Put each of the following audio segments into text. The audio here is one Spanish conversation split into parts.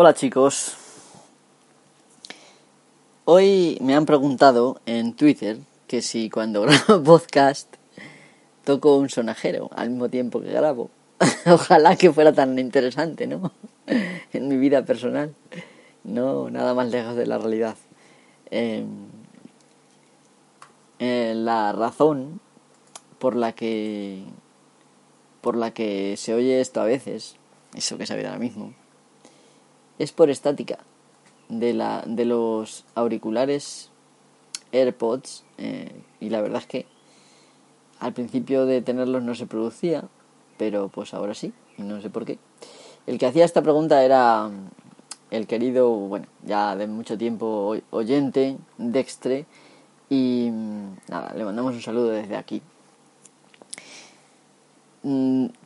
Hola chicos. Hoy me han preguntado en Twitter que si cuando grabo podcast toco un sonajero al mismo tiempo que grabo. Ojalá que fuera tan interesante, ¿no? en mi vida personal. No, nada más lejos de la realidad. Em, eh, la razón por la que por la que se oye esto a veces, eso que se ahora mismo, es por estática de, la, de los auriculares AirPods eh, y la verdad es que al principio de tenerlos no se producía, pero pues ahora sí, y no sé por qué. El que hacía esta pregunta era el querido, bueno, ya de mucho tiempo oyente, Dextre, y nada, le mandamos un saludo desde aquí.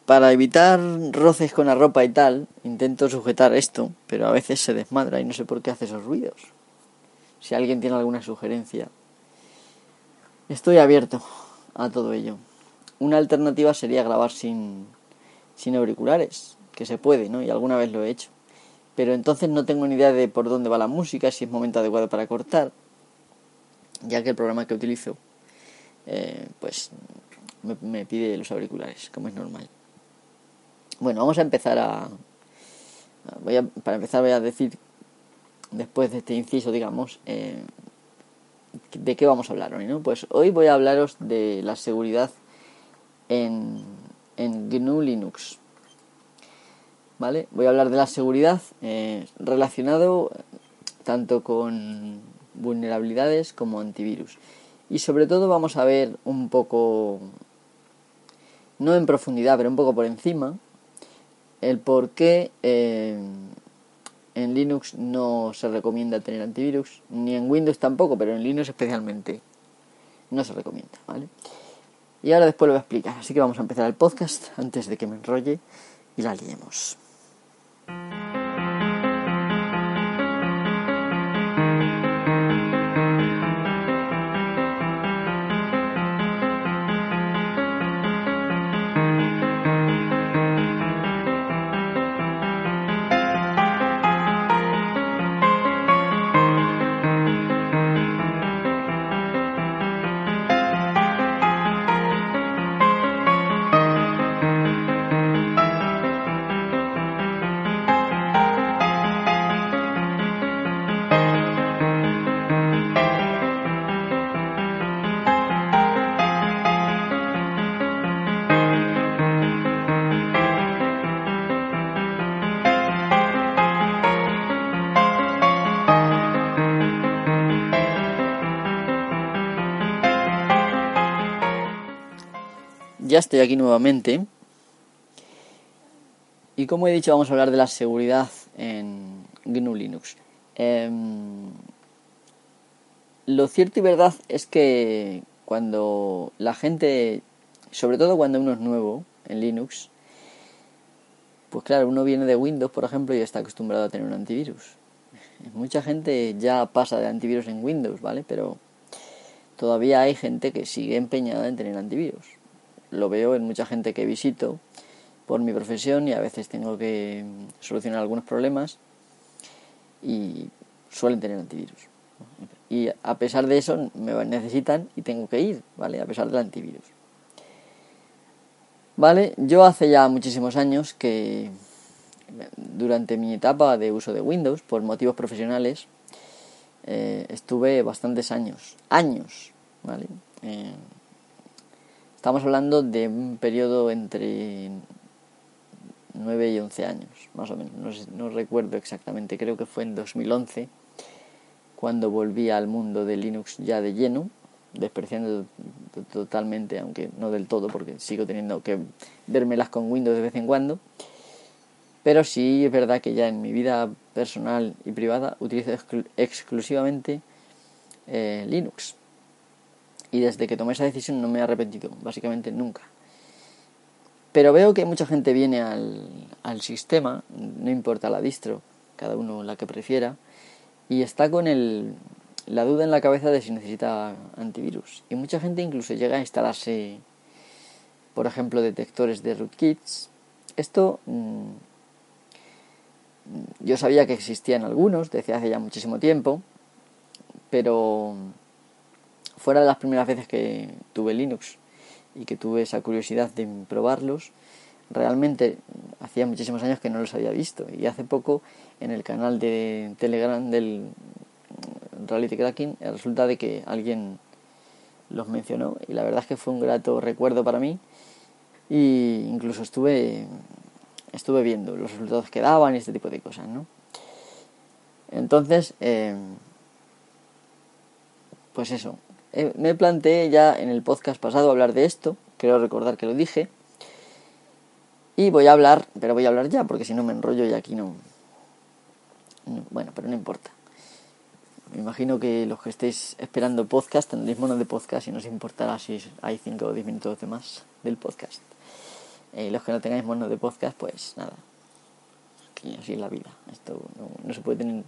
Para evitar roces con la ropa y tal, intento sujetar esto, pero a veces se desmadra y no sé por qué hace esos ruidos. Si alguien tiene alguna sugerencia, estoy abierto a todo ello. Una alternativa sería grabar sin, sin auriculares, que se puede, ¿no? Y alguna vez lo he hecho. Pero entonces no tengo ni idea de por dónde va la música, si es momento adecuado para cortar, ya que el programa que utilizo, eh, pues me, pide los auriculares, como es normal. Bueno, vamos a empezar a, para empezar voy a decir, después de este inciso, digamos, eh, de qué vamos a hablar hoy, ¿no? Pues hoy voy a hablaros de la seguridad en, en GNU Linux. ¿Vale? Voy a hablar de la seguridad eh, relacionado tanto con vulnerabilidades como antivirus. Y sobre todo vamos a ver un poco no en profundidad, pero un poco por encima, el por qué eh, en Linux no se recomienda tener antivirus, ni en Windows tampoco, pero en Linux especialmente no se recomienda, ¿vale? Y ahora después lo voy a explicar, así que vamos a empezar el podcast antes de que me enrolle y la liemos. Ya estoy aquí nuevamente. Y como he dicho, vamos a hablar de la seguridad en GNU Linux. Em, lo cierto y verdad es que cuando la gente, sobre todo cuando uno es nuevo en Linux, pues claro, uno viene de Windows, por ejemplo, y está acostumbrado a tener un antivirus. Mucha gente ya pasa de antivirus en Windows, ¿vale? Pero todavía hay gente que sigue empeñada en tener antivirus lo veo en mucha gente que visito por mi profesión y a veces tengo que solucionar algunos problemas y suelen tener antivirus. Y a pesar de eso me necesitan y tengo que ir, ¿vale? A pesar del antivirus. Vale, yo hace ya muchísimos años que durante mi etapa de uso de Windows, por motivos profesionales, eh, estuve bastantes años, años, ¿vale? Eh, Estamos hablando de un periodo entre 9 y 11 años, más o menos. No, recuerdo exactamente, creo que fue en 2011 cuando volví al mundo de Linux ya de lleno, despreciando totalmente, aunque no del todo, porque sigo teniendo que vermelas con Windows de vez en cuando. Pero sí es verdad que ya en mi vida personal y privada utilizo exclusivamente eh, Linux y desde que tomé esa decisión no me he arrepentido, básicamente nunca. Pero veo que mucha gente viene al, al sistema, no importa la distro, cada uno la que prefiera, y está con el, la duda en la cabeza de si necesita antivirus. Y mucha gente incluso llega a instalarse, por ejemplo, detectores de rootkits. Esto mm, Yo sabía que existían algunos desde hace ya muchísimo tiempo, pero fuera de las primeras veces que tuve Linux y que tuve esa curiosidad de probarlos, realmente hacía muchísimos años que no los había visto. Y hace poco en el canal de Telegram del Reality Cracking resulta de que alguien los mencionó y la verdad es que fue un grato recuerdo para mí y incluso estuve estuve viendo los resultados que daban y este tipo de cosas, ¿no? Entonces, eh, pues eso, eh, me planteé ya en el podcast pasado hablar de esto, creo recordar que lo dije, y voy a hablar, pero voy a hablar ya, porque si no me enrollo y aquí no... Bueno, pero no importa. Me imagino que los que estéis esperando podcast tendréis monos de podcast y no os importará si hay 5 o 10 minutos de más del podcast. Y los que no tengáis monos de podcast, pues nada. Que así es la vida. Esto no, se puede tener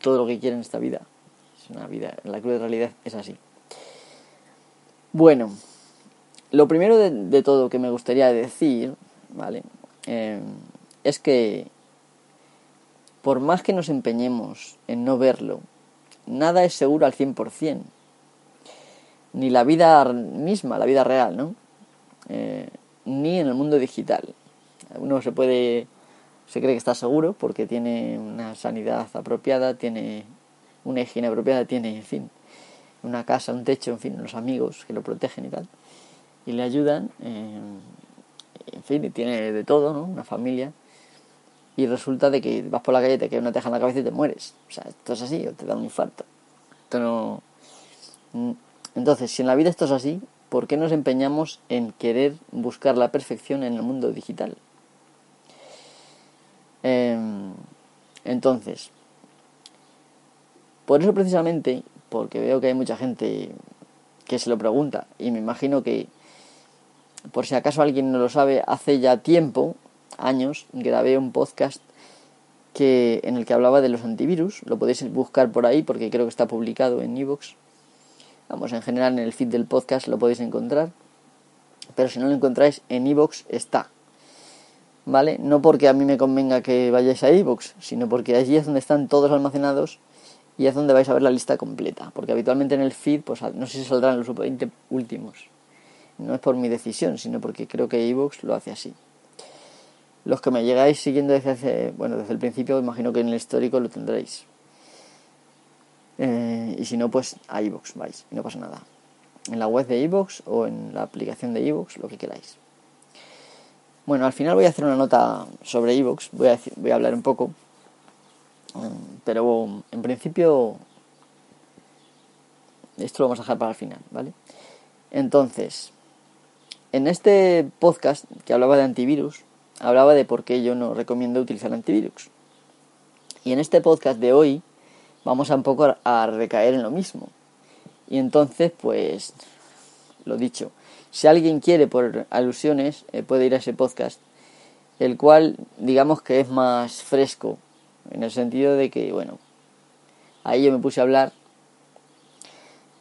todo lo que quiera en esta vida. Es una vida, la cruel realidad es así. Bueno, lo primero de, todo que me gustaría decir, ¿vale? Eh, es que por más que nos empeñemos en no verlo, nada es seguro al 100%. Ni la vida misma, la vida real, ¿no? Eh, ni en el mundo digital. Uno se puede, se cree que está seguro porque tiene una sanidad apropiada, tiene una higiene apropiada, tiene, en fin, una casa, un techo, en fin, unos amigos que lo protegen y tal, y le ayudan, eh, en fin, y tiene de todo, ¿no? Una familia, y resulta de que vas por la calle, te queda una teja en la cabeza y te mueres. O sea, esto es así, o te da un infarto. Esto no... Mm, entonces, si en la vida esto es así, ¿por qué nos empeñamos en querer buscar la perfección en el mundo digital? Em, entonces, por eso precisamente, porque veo que hay mucha gente que se lo pregunta, y me imagino que, por si acaso alguien no lo sabe, hace ya tiempo, años, grabé un podcast que, en el que hablaba de los antivirus, lo podéis buscar por ahí porque creo que está publicado en Evox Vamos, en general en el feed del podcast lo podéis encontrar. Pero si no lo encontráis, en iVoox está. ¿Vale? No porque a mí me convenga que vayáis a iVoox, sino porque allí es donde están todos almacenados y es donde vais a ver la lista completa. Porque habitualmente en el feed, pues no sé si saldrán los 20 últimos. No es por mi decisión, sino porque creo que iVoox lo hace así. Los que me llegáis siguiendo desde hace, bueno, desde el principio, imagino que en el histórico lo tendréis. Eh, y si no, pues a iVoox vais y no pasa nada. En la web de iVoox o en la aplicación de iVoox, lo que queráis. Bueno, al final voy a hacer una nota sobre iVoox, voy, a voy a hablar un poco, pero en principio esto lo vamos a dejar para el final, ¿vale? Entonces, en este podcast que hablaba de antivirus, hablaba de por qué yo no recomiendo utilizar antivirus. Y en este podcast de hoy vamos a un poco a recaer en lo mismo. Y entonces, pues, lo dicho, si alguien quiere por alusiones, eh, puede ir a ese podcast, el cual digamos que es más fresco, en el sentido de que, bueno, ahí yo me puse a hablar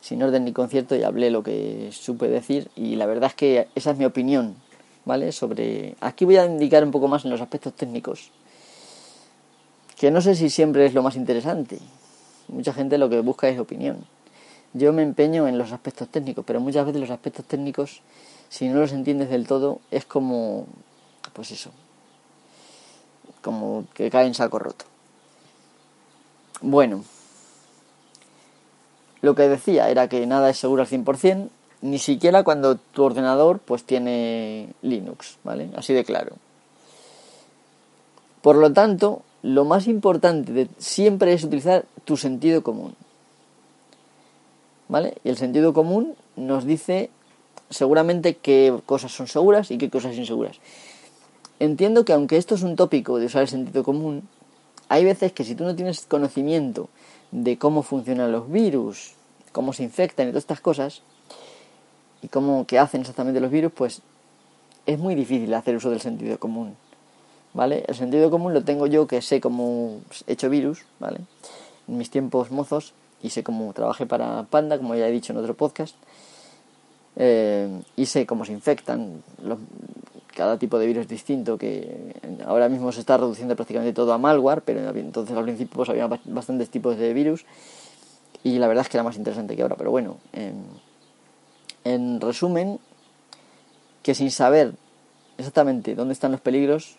sin orden ni concierto y hablé lo que supe decir y la verdad es que esa es mi opinión, ¿vale? Sobre... Aquí voy a indicar un poco más en los aspectos técnicos, que no sé si siempre es lo más interesante, Mucha gente lo que busca es opinión. Yo me empeño en los aspectos técnicos, pero muchas veces los aspectos técnicos, si no los entiendes del todo, es como, pues eso, como que cae en saco roto. Bueno, lo que decía era que nada es seguro al 100%, ni siquiera cuando tu ordenador pues tiene Linux, ¿vale? Así de claro. Por lo tanto, lo más importante de siempre es utilizar tu sentido común. ¿Vale? Y el sentido común nos dice seguramente qué cosas son seguras y qué cosas inseguras. Entiendo que aunque esto es un tópico de usar el sentido común, hay veces que si tú no tienes conocimiento de cómo funcionan los virus, cómo se infectan y todas estas cosas, y cómo qué hacen exactamente los virus, pues es muy difícil hacer uso del sentido común. ¿vale? El sentido común lo tengo yo que sé cómo he hecho virus, ¿vale? En mis tiempos mozos y sé cómo trabajé para Panda, como ya he dicho en otro podcast, eh, y sé cómo se infectan, cada tipo de virus es distinto, que ahora mismo se está reduciendo prácticamente todo a malware, pero entonces al principio pues, había bastantes tipos de virus y la verdad es que era más interesante que ahora, pero bueno, en resumen, que sin saber exactamente dónde están los peligros,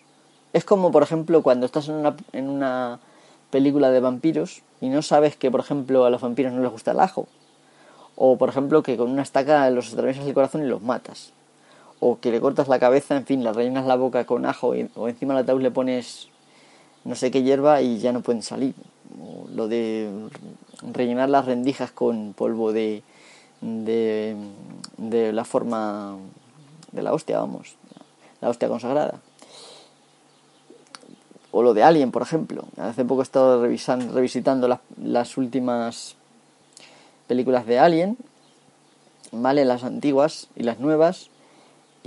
es como por ejemplo cuando estás en una, en una película de vampiros y no sabes que por ejemplo a los vampiros no les gusta el ajo, o por ejemplo que con una estaca los atraviesas el corazón y los matas o que le cortas la cabeza, en fin, le rellenas la boca con ajo o encima del ataúd le pones no sé qué hierba y ya no pueden salir. O lo de rellenar las rendijas con polvo de, de, de la forma de la hostia, vamos, la hostia consagrada. O lo de Alien, por ejemplo. Hace poco he estado revisando, revisitando las, las últimas películas de Alien, ¿vale? Las antiguas y las nuevas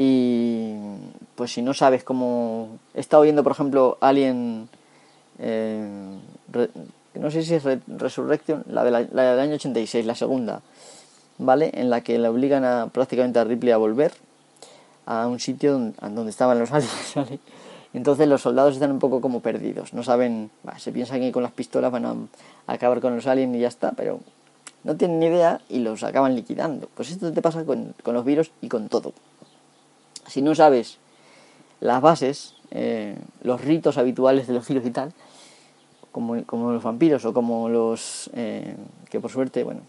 y pues si no sabes cómo... He estado viendo, por ejemplo, Alien... Eh, no sé si es Resurrection, la, de la, del año 86, la segunda, ¿vale? En la que le obligan a prácticamente a Ripley a volver a un sitio donde, estaban los aliens, ¿vale? Entonces los soldados están un poco como perdidos, no saben, se piensan que con las pistolas van a, acabar con los aliens y ya está, pero no tienen ni idea y los acaban liquidando. Pues esto te pasa con, con los virus y con todo si no sabes las bases, eh, los ritos habituales de los giros y tal, como, como los vampiros o como los eh, que por suerte, bueno,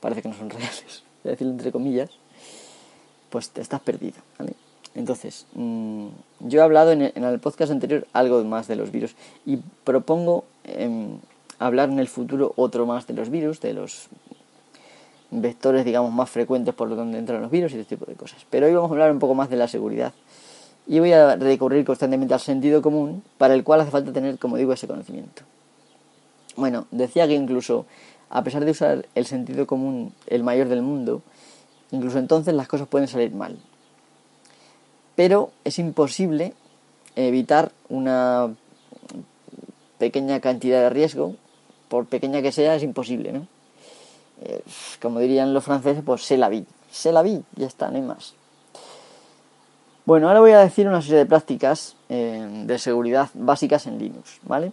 parece que no son reales, a decirlo entre comillas, pues te estás perdido. Entonces, mm, yo he hablado en el, podcast anterior algo más de los virus y propongo em, hablar en el futuro otro más de los virus, de los vectores, digamos, más frecuentes por donde entran los virus y este tipo de cosas. Pero hoy vamos a hablar un poco más de la seguridad. Y voy a recurrir constantemente al sentido común, para el cual hace falta tener, como digo, ese conocimiento. Bueno, decía que incluso, a pesar de usar el sentido común el mayor del mundo, incluso entonces las cosas pueden salir mal. Pero es imposible evitar una pequeña cantidad de riesgo, por pequeña que sea, es imposible, ¿no? Eh, como dirían los franceses, pues se la vi, se la vi, ya está, no hay más. Bueno, ahora voy a decir una serie de prácticas eh, de seguridad básicas en Linux, ¿vale?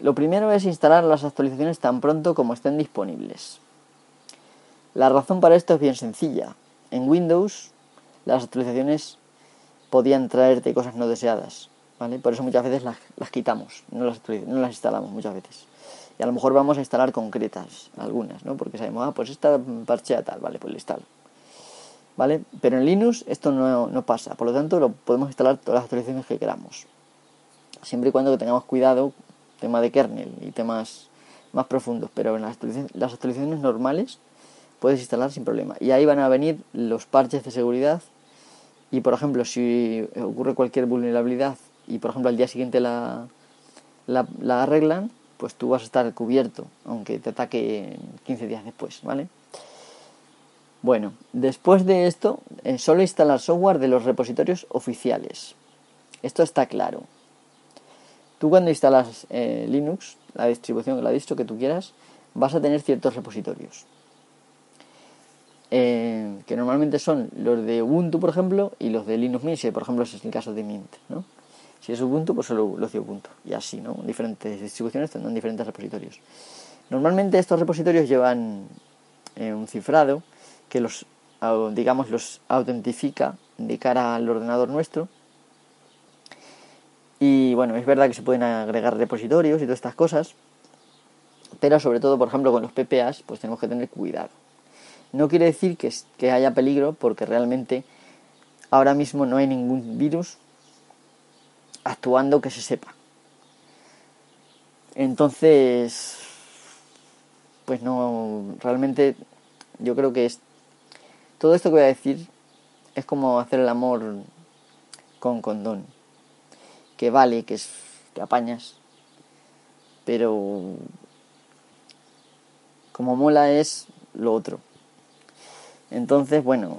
Lo primero es instalar las actualizaciones tan pronto como estén disponibles. La razón para esto es bien sencilla. En Windows las actualizaciones podían traerte cosas no deseadas, ¿vale? Por eso muchas veces las, quitamos, no las, no las instalamos muchas veces y a lo mejor vamos a instalar concretas, algunas, ¿no? Porque sabemos, ah, pues esta parchea tal, vale, pues le instalo. ¿Vale? Pero en Linux esto no, no pasa, por lo tanto lo podemos instalar todas las actualizaciones que queramos. Siempre y cuando tengamos cuidado, tema de kernel y temas más profundos, pero en las actualizaciones, las actualizaciones normales puedes instalar sin problema. Y ahí van a venir los parches de seguridad y por ejemplo si ocurre cualquier vulnerabilidad y por ejemplo al día siguiente la, la arreglan, pues tú vas a estar cubierto, aunque te ataque 15 días después, ¿vale? Bueno, después de esto, eh, solo instalar software de los repositorios oficiales. Esto está claro. Tú cuando instalas eh, Linux, la distribución, la distro que tú quieras, vas a tener ciertos repositorios. Eh, que normalmente son los de Ubuntu, por ejemplo, y los de Linux Mint, por ejemplo ese es el caso de Mint, ¿no? Si es Ubuntu, pues solo lo hace Ubuntu. Y así, ¿no? Diferentes distribuciones tendrán diferentes repositorios. Normalmente estos repositorios llevan eh, un cifrado que los, digamos, los autentifica de cara al ordenador nuestro. Y bueno, es verdad que se pueden agregar repositorios y todas estas cosas, pero sobre todo, por ejemplo, con los PPAs, pues tenemos que tener cuidado. No quiere decir que, que haya peligro, porque realmente ahora mismo no hay ningún virus actuando que se sepa. Entonces, pues no, realmente yo creo que es todo esto que voy a decir es como hacer el amor con condón. Que vale, que es que apañas, pero como mola es lo otro. Entonces, bueno,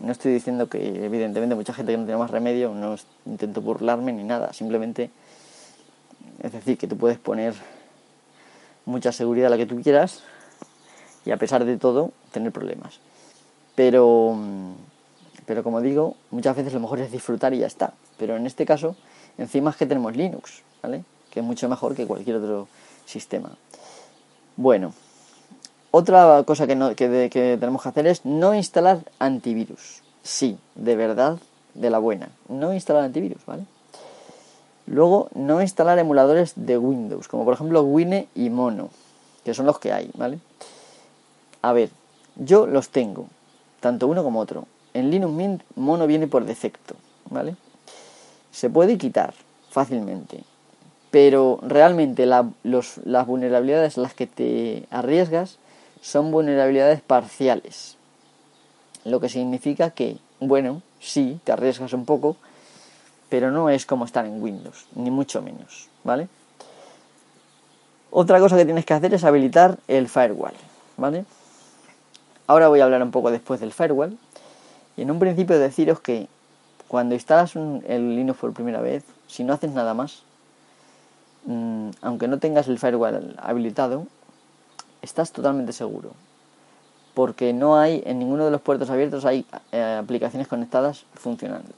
no estoy diciendo que, evidentemente, mucha gente que no tiene más remedio, no intento burlarme ni nada, simplemente es decir, que tú puedes poner mucha seguridad a la que tú quieras y a pesar de todo tener problemas. Pero, Pero como digo, muchas veces lo mejor es disfrutar y ya está. Pero en este caso, encima es que tenemos Linux, ¿vale? Que es mucho mejor que cualquier otro sistema. Bueno, otra cosa que, tenemos que hacer es no instalar antivirus. Sí, de verdad, de la buena. No instalar antivirus, ¿vale? Luego, no instalar emuladores de Windows, como por ejemplo Wine y Mono, que son los que hay, ¿vale? A ver, yo los tengo, tanto uno como otro. En Linux Mint Mono viene por defecto, ¿vale? Se puede quitar fácilmente, pero realmente las vulnerabilidades a las que te arriesgas son vulnerabilidades parciales. Lo que significa que, bueno, sí, te arriesgas un poco, pero no es como estar en Windows, ni mucho menos, ¿vale? Otra cosa que tienes que hacer es habilitar el firewall, ¿vale? Ahora voy a hablar un poco después del firewall. Y en un principio deciros que cuando instalas el Linux por primera vez, si no haces nada más, mm, aunque no tengas el firewall habilitado, estás totalmente seguro. Porque no hay, en ninguno de los puertos abiertos hay eh, aplicaciones conectadas funcionando.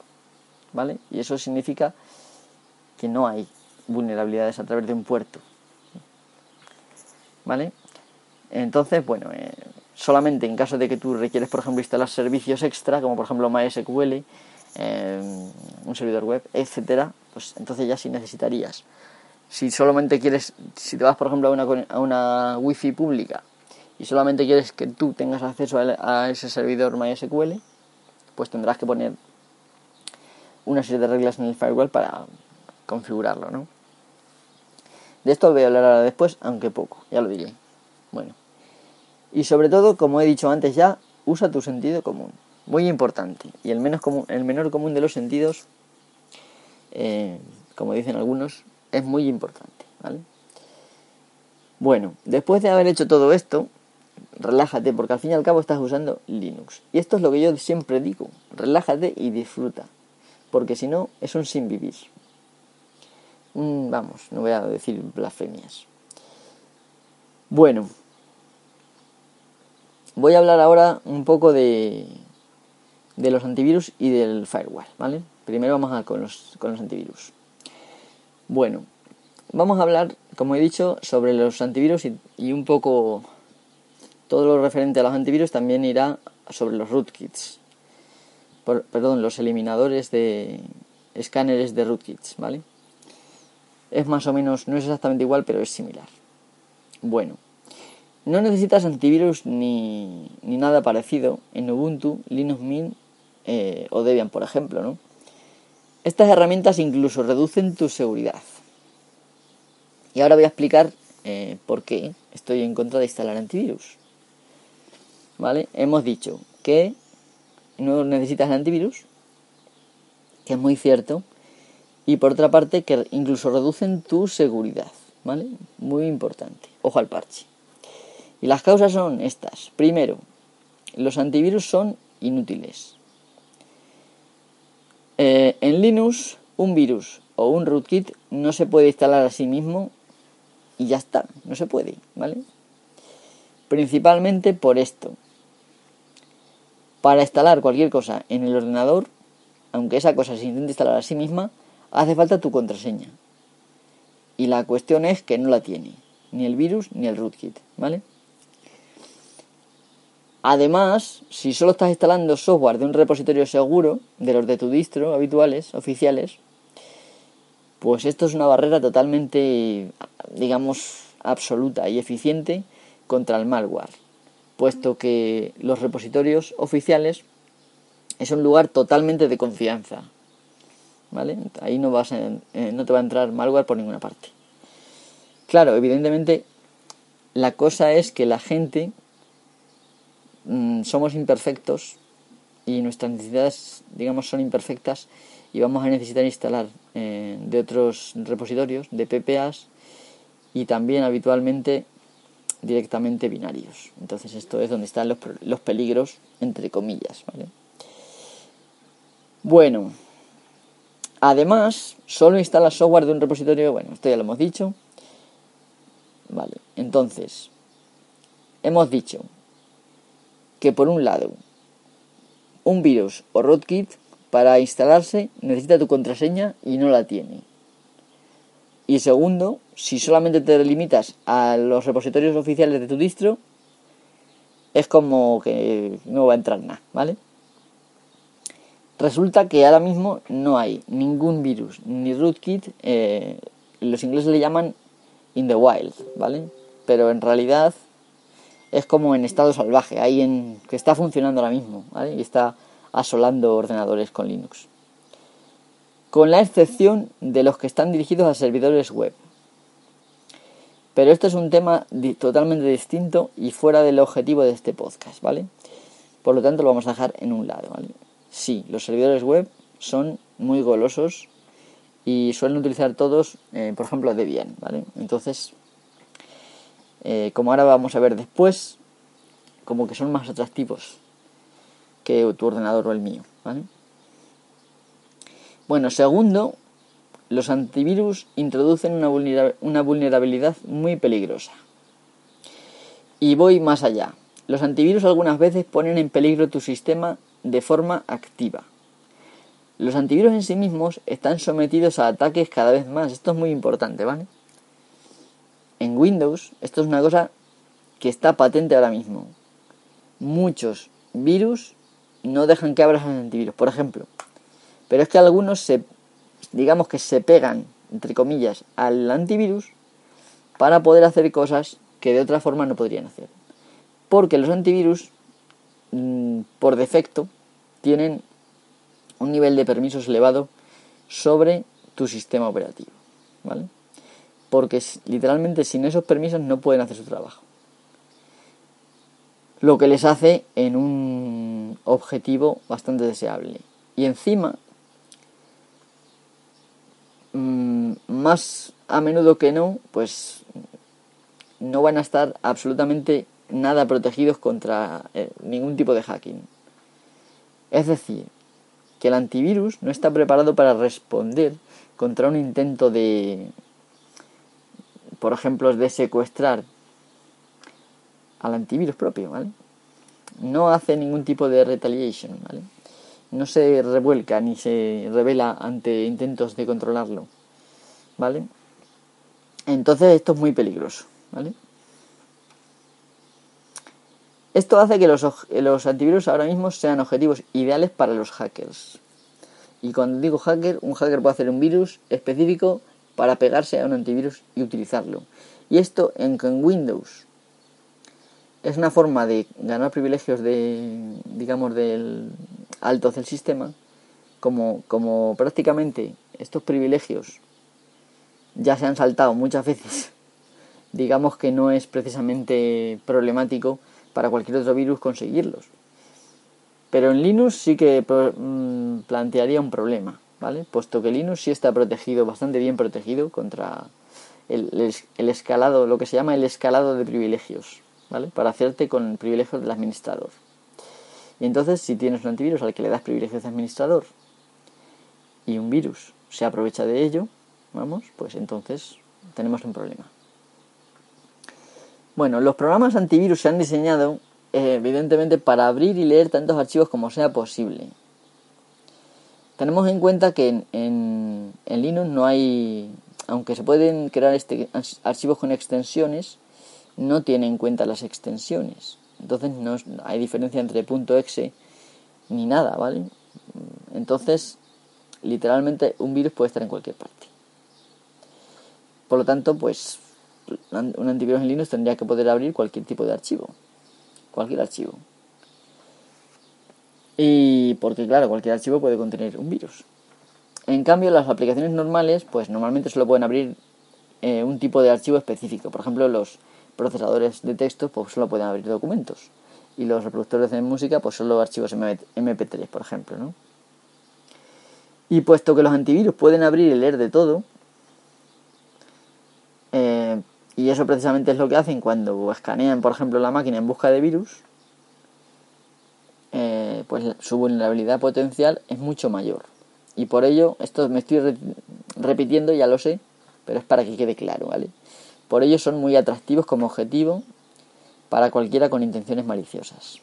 ¿vale? Y eso significa que no hay vulnerabilidades a través de un puerto, ¿vale? Entonces, bueno, eh, solamente en caso de que tú requieres, por ejemplo, instalar servicios extra, como por ejemplo MySQL, eh, un servidor web, etcétera, pues entonces ya sí necesitarías. Si solamente quieres, si te vas, por ejemplo, a una, a una wifi pública y solamente quieres que tú tengas acceso a, ese servidor MySQL, pues tendrás que poner una serie de reglas en el firewall para configurarlo, ¿no? De esto voy a hablar ahora después, aunque poco, ya lo diré. Bueno. Y sobre todo, como he dicho antes ya, usa tu sentido común. Muy importante. Y el, menos común, el menor común de los sentidos, eh, como dicen algunos, es muy importante, ¿vale? Bueno, después de haber hecho todo esto, relájate, porque al fin y al cabo estás usando Linux. Y esto es lo que yo siempre digo, relájate y disfruta porque si no es un sin vivir. vamos, no voy a decir blasfemias. Bueno, voy a hablar ahora un poco de, de los antivirus y del firewall, ¿vale? Primero vamos a con los, con los antivirus. Bueno, vamos a hablar, como he dicho, sobre los antivirus y, un poco todo lo referente a los antivirus también irá sobre los rootkits perdón, los eliminadores de escáneres de rootkits, ¿vale? Es más o menos, no es exactamente igual, pero es similar. Bueno, no necesitas antivirus ni, ni nada parecido en Ubuntu, Linux Mint eh, o Debian, por ejemplo, ¿no? Estas herramientas incluso reducen tu seguridad. Y ahora voy a explicar eh, por qué estoy en contra de instalar antivirus. ¿Vale? Hemos dicho que no necesitas antivirus, que es muy cierto, y por otra parte que incluso reducen tu seguridad, ¿vale? Muy importante, ojo al parche. Y las causas son estas. Primero, los antivirus son inútiles. Eh, en Linux, un virus o un rootkit no se puede instalar a sí mismo y ya está, no se puede, ¿vale? Principalmente por esto, para instalar cualquier cosa en el ordenador, aunque esa cosa se intente instalar a sí misma, hace falta tu contraseña. Y la cuestión es que no la tiene, ni el virus ni el rootkit, ¿vale? Además, si solo estás instalando software de un repositorio seguro, de los de tu distro habituales, oficiales, pues esto es una barrera totalmente, digamos, absoluta y eficiente contra el malware puesto que los repositorios oficiales es un lugar totalmente de confianza. ¿Vale? Ahí no, vas eh, no te va a entrar malware por ninguna parte. Claro, evidentemente la cosa es que la gente mm, somos imperfectos y nuestras necesidades, digamos, son imperfectas y vamos a necesitar instalar eh, de otros repositorios, de PPAs y también habitualmente directamente binarios. Entonces esto es donde están los, los peligros, entre comillas. ¿vale? Bueno, además, solo instala software de un repositorio, bueno, esto ya lo hemos dicho. Vale, entonces, hemos dicho que por un lado, un virus o rootkit para instalarse necesita tu contraseña y no la tiene. Y segundo, si solamente te limitas a los repositorios oficiales de tu distro, es como que no va a entrar nada, ¿vale? Resulta que ahora mismo no hay ningún virus ni rootkit, eh, los ingleses le llaman in the wild, ¿vale? Pero en realidad es como en estado salvaje, ahí en que está funcionando ahora mismo, ¿vale? Y está asolando ordenadores con Linux. Con la excepción de los que están dirigidos a servidores web. Pero esto es un tema totalmente distinto y fuera del objetivo de este podcast, ¿vale? Por lo tanto, lo vamos a dejar en un lado, ¿vale? Sí, los servidores web son muy golosos y suelen utilizar todos, eh, por ejemplo, Debian, ¿vale? Entonces, eh, como ahora vamos a ver después, como que son más atractivos que tu ordenador o el mío. Bueno, segundo, los antivirus introducen una, una vulnerabilidad muy peligrosa. Y voy más allá. Los antivirus algunas veces ponen en peligro tu sistema de forma activa. Los antivirus en sí mismos están sometidos a ataques cada vez más. Esto es muy importante, ¿vale? En Windows, esto es una cosa que está patente ahora mismo. Muchos virus no dejan que abras el antivirus, por ejemplo. Pero es que algunos se, digamos que se pegan, entre comillas, al antivirus para poder hacer cosas que de otra forma no podrían hacer. Porque los antivirus, mm, por defecto, tienen un nivel de permisos elevado sobre tu sistema operativo. ¿Vale? Porque literalmente sin esos permisos no pueden hacer su trabajo. Lo que les hace en un objetivo bastante deseable. Y encima, mm, más a menudo que no, pues no van a estar absolutamente nada protegidos contra eh, ningún tipo de hacking. Es decir, que el antivirus no está preparado para responder contra un intento de, por ejemplo, de secuestrar al antivirus propio, ¿vale? No hace ningún tipo de retaliation, ¿vale? No se revuelca ni se revela ante intentos de controlarlo, ¿vale? Entonces esto es muy peligroso, ¿vale? Esto hace que los, los antivirus ahora mismo sean objetivos ideales para los hackers. Y cuando digo hacker, un hacker puede hacer un virus específico para pegarse a un antivirus y utilizarlo. Y esto en, Windows es una forma de ganar privilegios de, digamos, del altos del sistema, como, como prácticamente estos privilegios ya se han saltado muchas veces, digamos que no es precisamente problemático para cualquier otro virus conseguirlos. Pero en Linux sí que mm, plantearía un problema. ¿Vale? Puesto que Linux sí está protegido, bastante bien protegido contra el, escalado, lo que se llama el escalado de privilegios, ¿vale? Para hacerte con privilegios del administrador. Y entonces, si tienes un antivirus al que le das privilegios de administrador y un virus se aprovecha de ello, vamos, pues entonces tenemos un problema. Bueno, los programas antivirus se han diseñado eh, evidentemente para abrir y leer tantos archivos como sea posible. Tenemos en cuenta que en, Linux no hay, aunque se pueden crear este, archivos con extensiones, no tiene en cuenta las extensiones. Entonces no hay diferencia entre .exe ni nada, ¿vale? Entonces, literalmente un virus puede estar en cualquier parte. Por lo tanto, pues un antivirus en Linux tendría que poder abrir cualquier tipo de archivo. Cualquier archivo. Y porque claro, cualquier archivo puede contener un virus. En cambio, las aplicaciones normales, pues normalmente solo pueden abrir eh, un tipo de archivo específico. Por ejemplo, los procesadores de texto pues solo pueden abrir documentos. Y los reproductores de música, pues solo archivos MP3, por ejemplo, ¿no? Y puesto que los antivirus pueden abrir y leer de todo, eh, y eso precisamente es lo que hacen cuando escanean, por ejemplo, la máquina en busca de virus, pues su vulnerabilidad potencial es mucho mayor. Y por ello, esto me estoy repitiendo, ya lo sé, pero es para que quede claro, ¿vale? Por ello son muy atractivos como objetivo para cualquiera con intenciones maliciosas.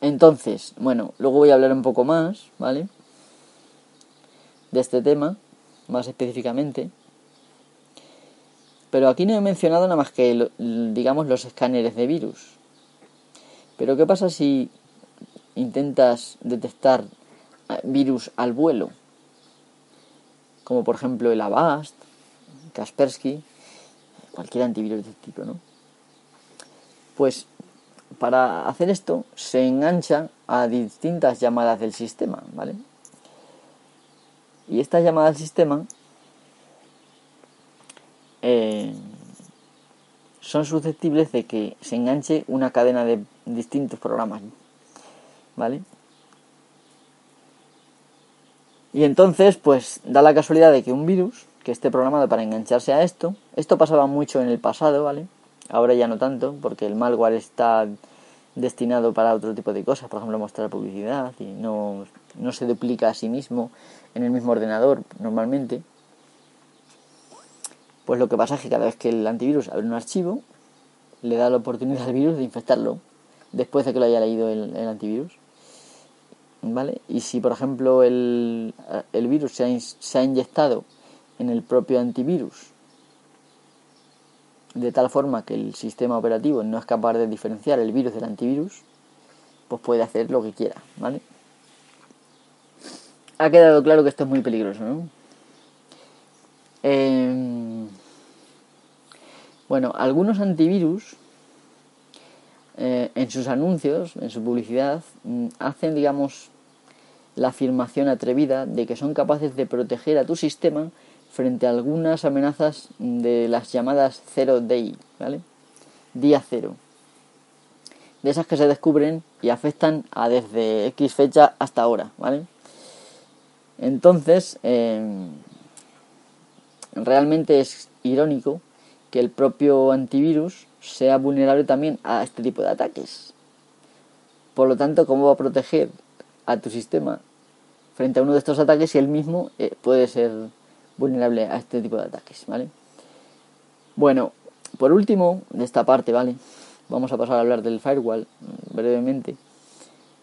Entonces, bueno, luego voy a hablar un poco más, ¿vale? De este tema, más específicamente. Pero aquí no he mencionado nada más que, digamos, los escáneres de virus. Pero ¿qué pasa si intentas detectar eh, virus al vuelo? Como por ejemplo el Avast, Kaspersky, cualquier antivirus de este tipo, ¿no? Pues para hacer esto se engancha a distintas llamadas del sistema, ¿vale? Y estas llamadas del sistema eh, son susceptibles de que se enganche una cadena de distintos programas, ¿vale? Y entonces, pues da la casualidad de que un virus que esté programado para engancharse a esto, esto pasaba mucho en el pasado, ¿vale? Ahora ya no tanto, porque el malware está destinado para otro tipo de cosas, por ejemplo mostrar publicidad y no, no se duplica a sí mismo en el mismo ordenador normalmente. Pues lo que pasa es que cada vez que el antivirus abre un archivo, le da la oportunidad al virus de infectarlo después de que lo haya leído el, antivirus. ¿Vale? Y si, por ejemplo, el, el virus se ha, inyectado en el propio antivirus de tal forma que el sistema operativo no es capaz de diferenciar el virus del antivirus, pues puede hacer lo que quiera, ¿vale? Ha quedado claro que esto es muy peligroso, ¿no? Em, bueno, algunos antivirus eh, en sus anuncios, en su publicidad, mm, hacen, digamos, la afirmación atrevida de que son capaces de proteger a tu sistema frente a algunas amenazas de las llamadas Zero Day, ¿vale? Día cero. De esas que se descubren y afectan a desde X fecha hasta ahora, ¿vale? Entonces, em, realmente es irónico que el propio antivirus sea vulnerable también a este tipo de ataques. Por lo tanto, ¿cómo va a proteger a tu sistema frente a uno de estos ataques si él mismo eh, puede ser vulnerable a este tipo de ataques, ¿vale? Bueno, por último, de esta parte, ¿vale? Vamos a pasar a hablar del firewall mm, brevemente.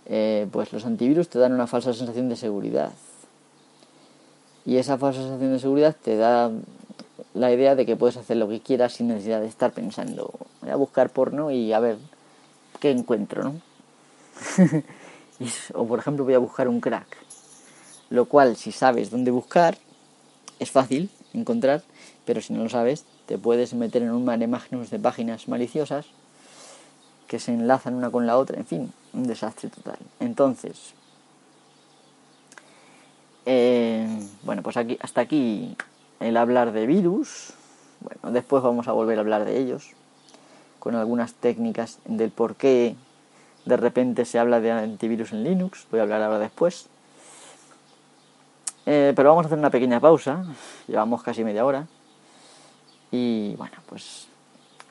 Eh, pues los antivirus te dan una falsa sensación de seguridad. Y esa falsa sensación de seguridad te da la idea de que puedes hacer lo que quieras sin necesidad de estar pensando, voy a buscar porno y a ver qué encuentro, ¿no? o por ejemplo voy a buscar un crack. Lo cual, si sabes dónde buscar, es fácil encontrar, pero si no lo sabes, te puedes meter en un mare magnus de páginas maliciosas que se enlazan una con la otra, en fin, un desastre total. Entonces, eh, bueno, pues aquí, hasta aquí el hablar de virus. Bueno, después vamos a volver a hablar de ellos, con algunas técnicas del por qué de repente se habla de antivirus en Linux. Voy a hablar ahora después. Eh, pero vamos a hacer una pequeña pausa, llevamos casi media hora. Y bueno, pues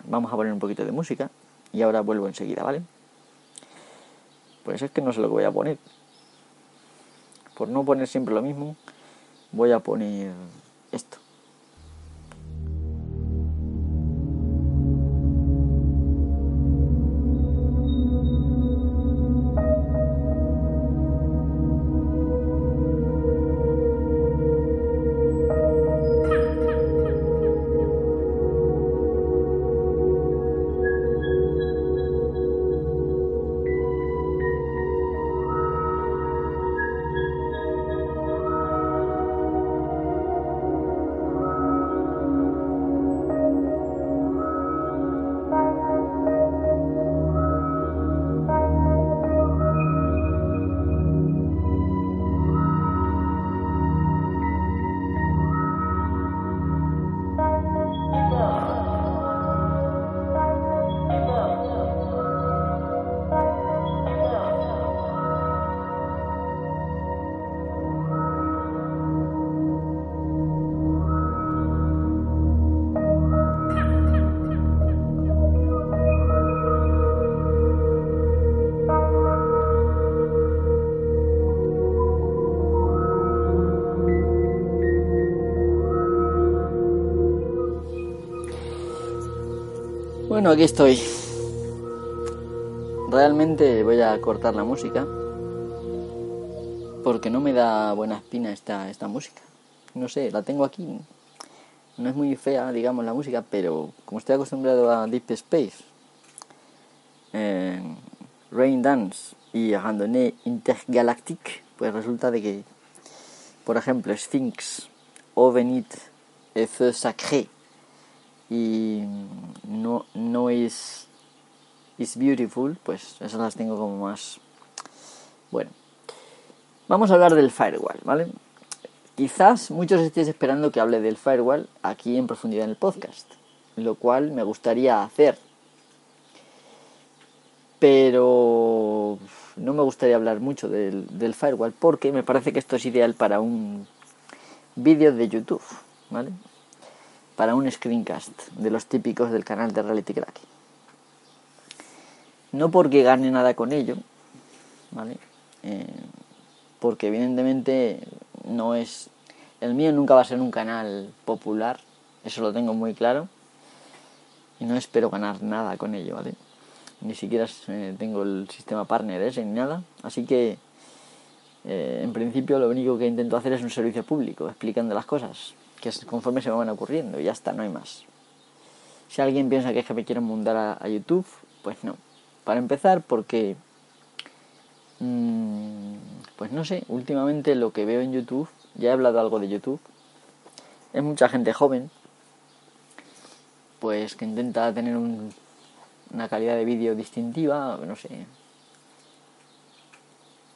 vamos a poner un poquito de música y ahora vuelvo enseguida, ¿vale? Pues es que no sé lo que voy a poner. Por no poner siempre lo mismo, voy a poner esto. Bueno, aquí estoy. realmente voy a cortar la música porque no me da buena espina esta, esta música. No sé, la tengo aquí. No es muy fea, digamos, la música, pero como estoy acostumbrado a Deep Space, eh, Rain Dance y Randonnée Intergalactique, pues resulta de que, por ejemplo, Sphinx, Ovenit, Feu Sacré y no, no es is beautiful, pues esas las tengo como más. Bueno, vamos a hablar del firewall, ¿vale? Quizás muchos estéis esperando que hable del firewall aquí en profundidad en el podcast, lo cual me gustaría hacer. Pero no me gustaría hablar mucho del, del firewall porque me parece que esto es ideal para un vídeo de YouTube, ¿vale? Para un screencast de los típicos del canal de Reality Crack. No porque gane nada con ello, ¿vale? Eh, porque evidentemente no es... El mío nunca va a ser un canal popular, eso lo tengo muy claro. Y no espero ganar nada con ello, ¿vale? Ni siquiera eh, tengo el sistema partner ese ni nada. Así que, eh, en principio, lo único que intento hacer es un servicio público, explicando las cosas, que conforme se me van ocurriendo, y ya está, no hay más. Si alguien piensa que es que me quiero mudar a YouTube, pues no. Para empezar, porque, mm, pues no sé, últimamente lo que veo en YouTube, ya he hablado algo de YouTube, es mucha gente joven, pues que intenta tener una calidad de vídeo distintiva, no sé.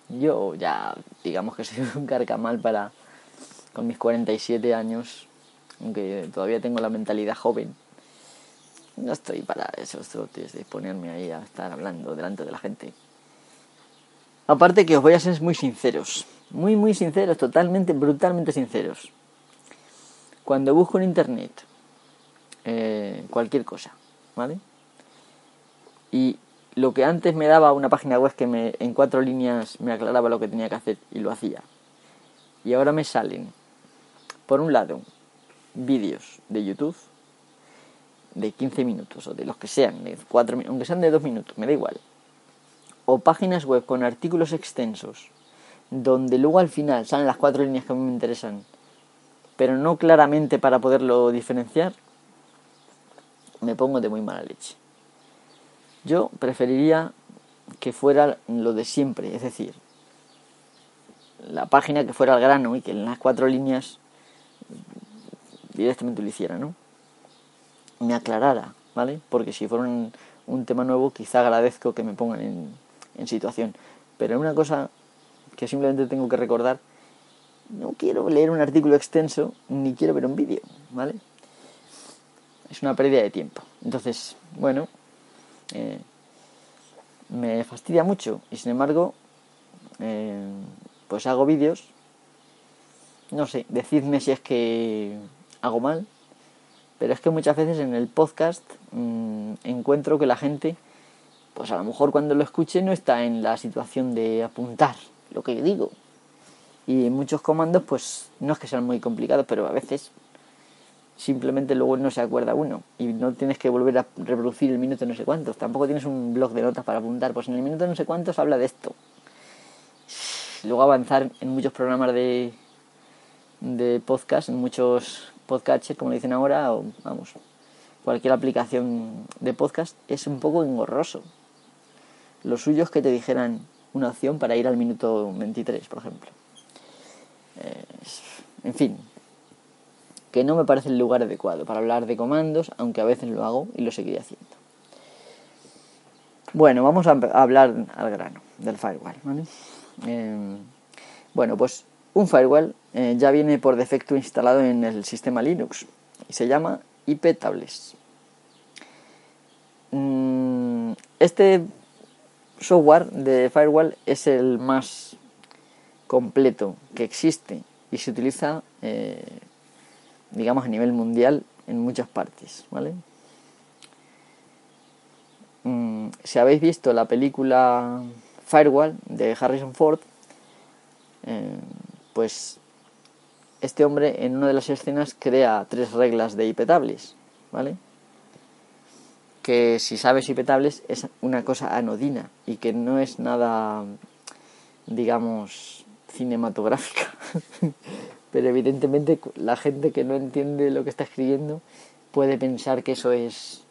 Yo ya, digamos que soy un carcamal para, con mis 47 años, aunque todavía tengo la mentalidad joven no estoy para esos trotes de ponerme ahí a estar hablando delante de la gente. Aparte que os voy a ser muy sinceros, muy muy sinceros, totalmente, brutalmente sinceros. Cuando busco en internet eh, cualquier cosa, ¿vale? Y lo que antes me daba una página web que me, en cuatro líneas me aclaraba lo que tenía que hacer y lo hacía. Y ahora me salen, por un lado, vídeos de YouTube de 15 minutos o de los que sean, de 4, aunque sean de 2 minutos, me da igual. O páginas web con artículos extensos, donde luego al final salen las cuatro líneas que a mí me interesan, pero no claramente para poderlo diferenciar, me pongo de muy mala leche. Yo preferiría que fuera lo de siempre, es decir, la página que fuera al grano y que en las cuatro líneas directamente lo hiciera, ¿no? me aclarara, ¿vale? Porque si fuera un, tema nuevo, quizá agradezco que me pongan en, en situación. Pero una cosa que simplemente tengo que recordar, no quiero leer un artículo extenso ni quiero ver un vídeo, ¿vale? Es una pérdida de tiempo. Entonces, bueno, eh, me fastidia mucho y sin embargo, eh, pues hago vídeos. No sé, decidme si es que hago mal pero es que muchas veces en el podcast mm, encuentro que la gente, pues a lo mejor cuando lo escuche no está en la situación de apuntar lo que digo. Y muchos comandos, pues no es que sean muy complicados, pero a veces simplemente luego no se acuerda uno y no tienes que volver a reproducir el minuto no sé cuántos. Tampoco tienes un blog de notas para apuntar, pues en el minuto no sé cuántos habla de esto. Luego avanzar en muchos programas de, de podcast, muchos podcatcher, como le dicen ahora, o vamos, cualquier aplicación de podcast, es un poco engorroso. Lo suyo es que te dijeran una opción para ir al minuto 23, por ejemplo. en fin, que no me parece el lugar adecuado para hablar de comandos, aunque a veces lo hago y lo seguiré haciendo. Bueno, vamos a hablar al grano del firewall. Em, bueno, pues un firewall eh, ya viene por defecto instalado en el sistema Linux y se llama IP Tables. Mm, este software de firewall es el más completo que existe y se utiliza, eh, digamos, a nivel mundial en muchas partes, ¿vale? Mm, si habéis visto la película Firewall de Harrison Ford, eh, pues este hombre en una de las escenas crea tres reglas de IP tables, ¿vale? que si sabes ipetables es una cosa anodina y que no es nada, digamos, cinematográfica. Pero evidentemente la gente que no entiende lo que está escribiendo puede pensar que eso es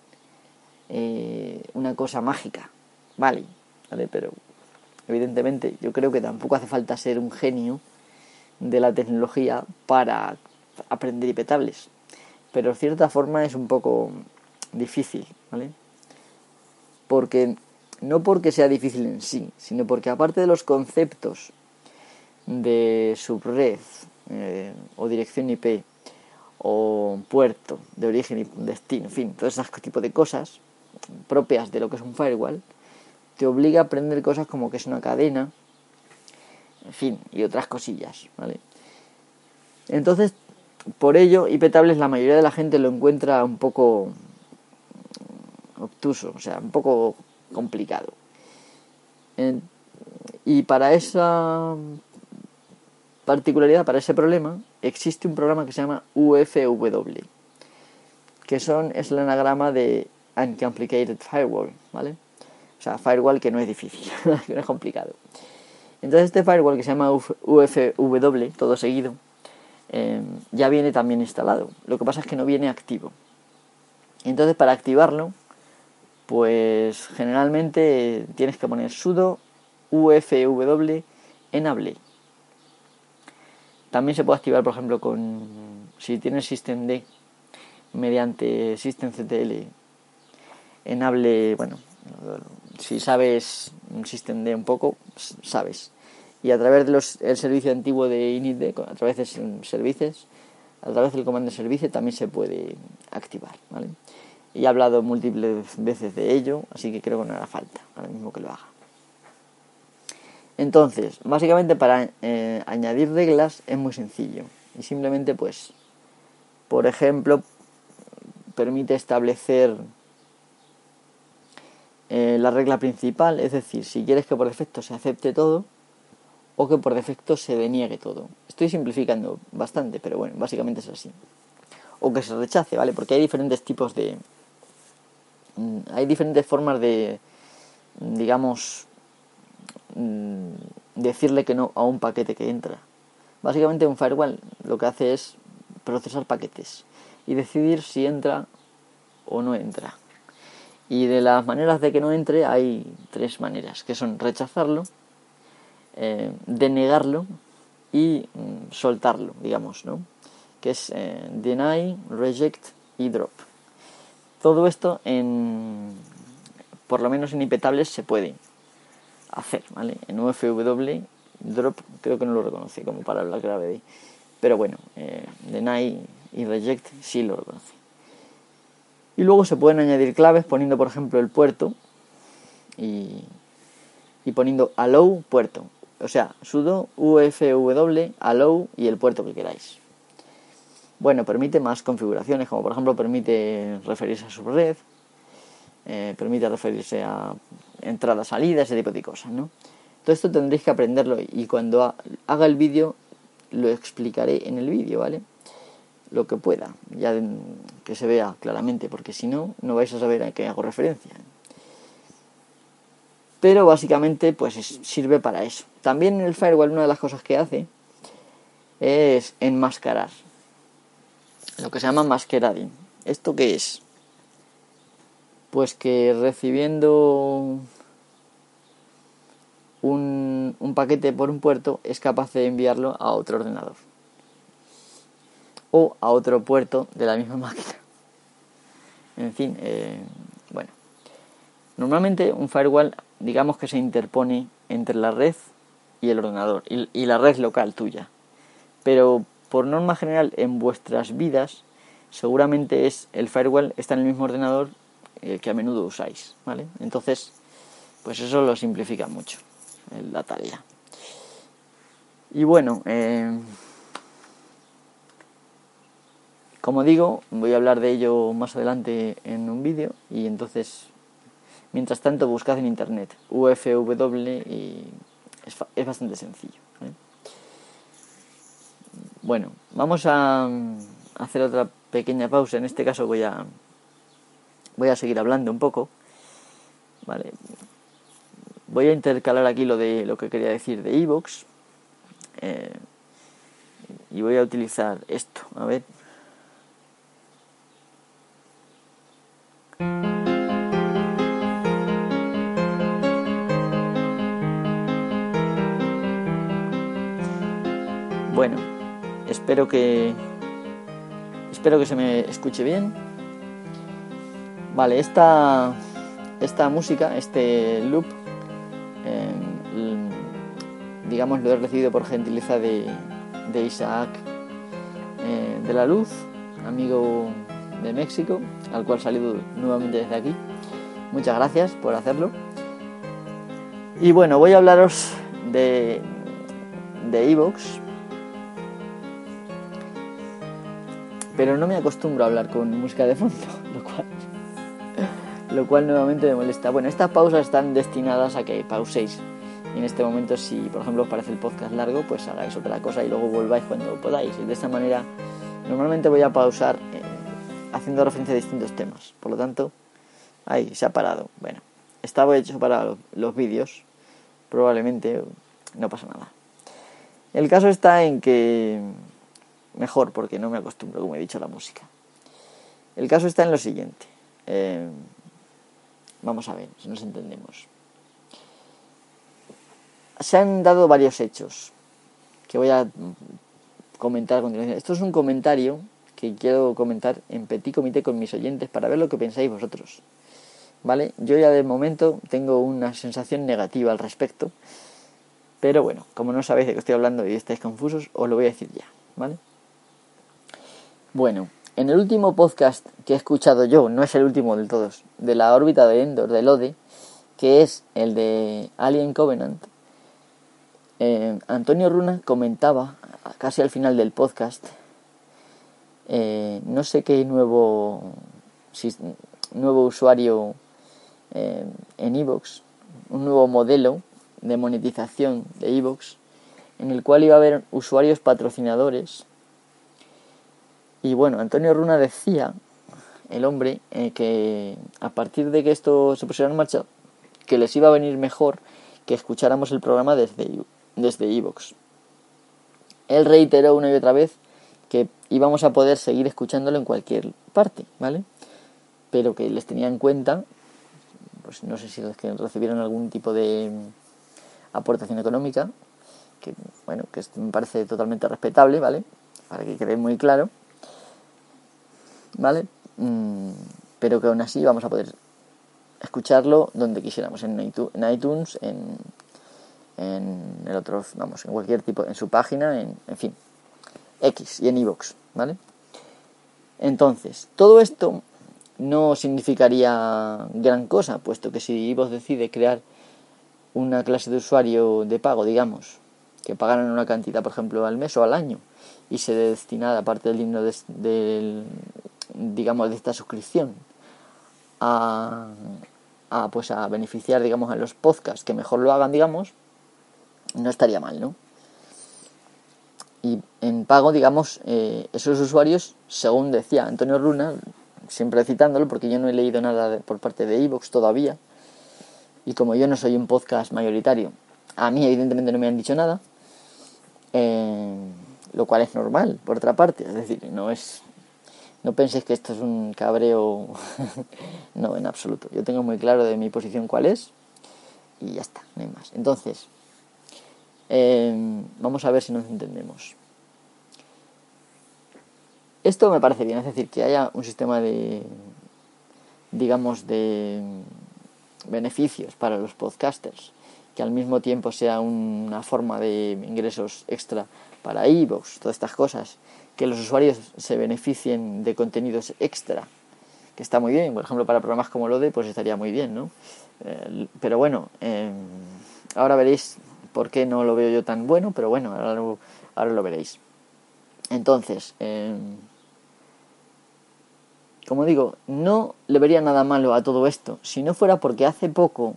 eh, una cosa mágica. Vale, vale, pero evidentemente yo creo que tampoco hace falta ser un genio de la tecnología para aprender ipetables. Pero de cierta forma es un poco difícil, ¿vale? Porque no porque sea difícil en sí, sino porque aparte de los conceptos de subred eh, o dirección IP o puerto de origen y destino, en fin, todo ese tipo de cosas propias de lo que es un firewall, te obliga a aprender cosas como que es una cadena, en fin, y otras cosillas, ¿vale? Entonces, por ello, ipetables la mayoría de la gente lo encuentra un poco obtuso, o sea, un poco complicado. y para esa particularidad, para ese problema, existe un programa que se llama UFW, que son, es el anagrama de Uncomplicated Firewall, ¿vale? O sea, firewall que no es difícil, que no es complicado. Entonces este firewall que se llama UFW, todo seguido, eh, ya viene también instalado. Lo que pasa es que no viene activo. Entonces para activarlo, pues generalmente tienes que poner sudo ufw enable. También se puede activar, por ejemplo, con si tienes systemd mediante systemctl enable, bueno, si sabes systemd un poco, sabes. Y a través del servicio antiguo de initd, a través de servicios, a través del comando servicio también se puede activar, ¿vale? Y he hablado múltiples veces de ello, así que creo que no hará falta ahora mismo que lo haga. Entonces, básicamente para eh, añadir reglas es muy sencillo. Y simplemente pues, por ejemplo, permite establecer eh, la regla principal, es decir, si quieres que por defecto se acepte todo o que por defecto se deniegue todo. Estoy simplificando bastante, pero bueno, básicamente es así. O que se rechace, ¿vale? Porque hay diferentes tipos de, Mm, hay diferentes formas de, digamos, mm, decirle que no a un paquete que entra. Básicamente un firewall lo que hace es procesar paquetes y decidir si entra o no entra. Y de las maneras de que no entre hay tres maneras, que son rechazarlo, eh, denegarlo y mm, soltarlo, digamos, ¿no? Que es eh, deny, reject y drop. Todo esto en, por lo menos en impetables se puede hacer, ¿vale? En UFW, drop creo que no lo reconoce como palabra clave Pero bueno, eh, deny y reject sí lo reconoce. Y luego se pueden añadir claves poniendo, por ejemplo, el puerto y, y poniendo allow puerto. O sea, sudo ufw allow y el puerto que queráis. Bueno, permite más configuraciones, como por ejemplo permite referirse a su red, eh, permite referirse a entradas, salidas, ese tipo de cosas, ¿no? Todo esto tendréis que aprenderlo y cuando haga el vídeo lo explicaré en el vídeo, ¿vale? Lo que pueda, ya que se vea claramente, porque si no, no vais a saber a qué hago referencia. Pero básicamente, pues sirve para eso. También el firewall, una de las cosas que hace es enmascarar lo que se llama masquerading. ¿Esto qué es? Pues que recibiendo un, un, paquete por un puerto es capaz de enviarlo a otro ordenador o a otro puerto de la misma máquina. En fin, eh, bueno. Normalmente un firewall, digamos que se interpone entre la red y el ordenador y, la red local tuya. Pero por norma general en vuestras vidas seguramente es el firewall está en el mismo ordenador eh, que a menudo usáis, ¿vale? Entonces, pues eso lo simplifica mucho la tarea. Y bueno, eh, como digo, voy a hablar de ello más adelante en un vídeo y entonces, mientras tanto, buscad en internet UFW y es, bastante sencillo. Bueno, vamos a hacer otra pequeña pausa. En este caso voy a voy a seguir hablando un poco. Vale. Voy a intercalar aquí lo de lo que quería decir de Evox. Eh, y voy a utilizar esto. A ver. Bueno, espero que espero que se me escuche bien. Vale, esta esta música, este loop, em, digamos, lo he recibido por gentileza de, Isaac eh, de la Luz, amigo de México, al cual saludo nuevamente desde aquí. Muchas gracias por hacerlo. Y bueno, voy a hablaros de de Evox, pero no me acostumbro a hablar con música de fondo, lo cual, lo cual nuevamente me molesta. Bueno, estas pausas están destinadas a que pauséis. Y en este momento, si por ejemplo os parece el podcast largo, pues hagáis otra cosa y luego volváis cuando podáis. Y de esta manera, normalmente voy a pausar eh, haciendo referencia a distintos temas. Por lo tanto, ahí se ha parado. Bueno, estaba hecho para los vídeos, probablemente no pasa nada. El caso está en que mejor porque no me acostumbro, como he dicho, a la música. El caso está en lo siguiente. Eh, vamos a ver si nos entendemos. Se han dado varios hechos que voy a comentar a continuación. Esto es un comentario que quiero comentar en petit comité con mis oyentes para ver lo que pensáis vosotros. ¿Vale? Yo ya de momento tengo una sensación negativa al respecto. Pero bueno, como no sabéis de qué estoy hablando y estáis confusos, os lo voy a decir ya. ¿Vale? Bueno, en el último podcast que he escuchado yo, no es el último de todos, de la órbita de Endor, de Lode, que es el de Alien Covenant, eh, Antonio Runa comentaba, casi al final del podcast, eh, no sé qué nuevo, nuevo usuario eh, en Evox, un nuevo modelo de monetización de Evox, en el cual iba a haber usuarios patrocinadores y bueno, Antonio Runa decía, el hombre, eh, que a partir de que esto se pusiera en marcha, que les iba a venir mejor que escucháramos el programa desde desde Evox. Él reiteró una y otra vez que íbamos a poder seguir escuchándolo en cualquier parte, ¿vale? Pero que les tenía en cuenta, pues no sé si los que recibieron algún tipo de aportación económica, que bueno, que me parece totalmente respetable, ¿vale? Para que quede muy claro ¿vale? Mm, pero que aún así vamos a poder escucharlo donde quisiéramos, en iTunes, en, en el otro, vamos, en cualquier tipo, en su página, en, en fin, X y en iVoox, ¿vale? Entonces, todo esto no significaría gran cosa, puesto que si iVoox decide crear una clase de usuario de pago, digamos, que pagaran una cantidad, por ejemplo, al mes o al año, y se destinara parte del dinero del, digamos, de esta suscripción a, pues a beneficiar, digamos, a los podcasts que mejor lo hagan, digamos, no estaría mal, ¿no? Y en pago, digamos, eh, esos usuarios, según decía Antonio Runa, siempre citándolo, porque yo no he leído nada por parte de Evox todavía, y como yo no soy un podcast mayoritario, a mí evidentemente no me han dicho nada, eh, lo cual es normal, por otra parte, es decir, no es no penséis que esto es un cabreo, no, en absoluto. Yo tengo muy claro de mi posición cuál es y ya está, no hay más. Entonces, em, vamos a ver si nos entendemos. Esto me parece bien, es decir, que haya un sistema de, digamos, de beneficios para los podcasters, que al mismo tiempo sea una forma de ingresos extra para iVoox, todas estas cosas, que los usuarios se beneficien de contenidos extra, que está muy bien, por ejemplo para programas como Lode pues estaría muy bien, ¿no? Eh, pero bueno, em, ahora veréis por qué no lo veo yo tan bueno, pero bueno, ahora lo, ahora lo veréis. Entonces, em, como digo, no le vería nada malo a todo esto, si no fuera porque hace poco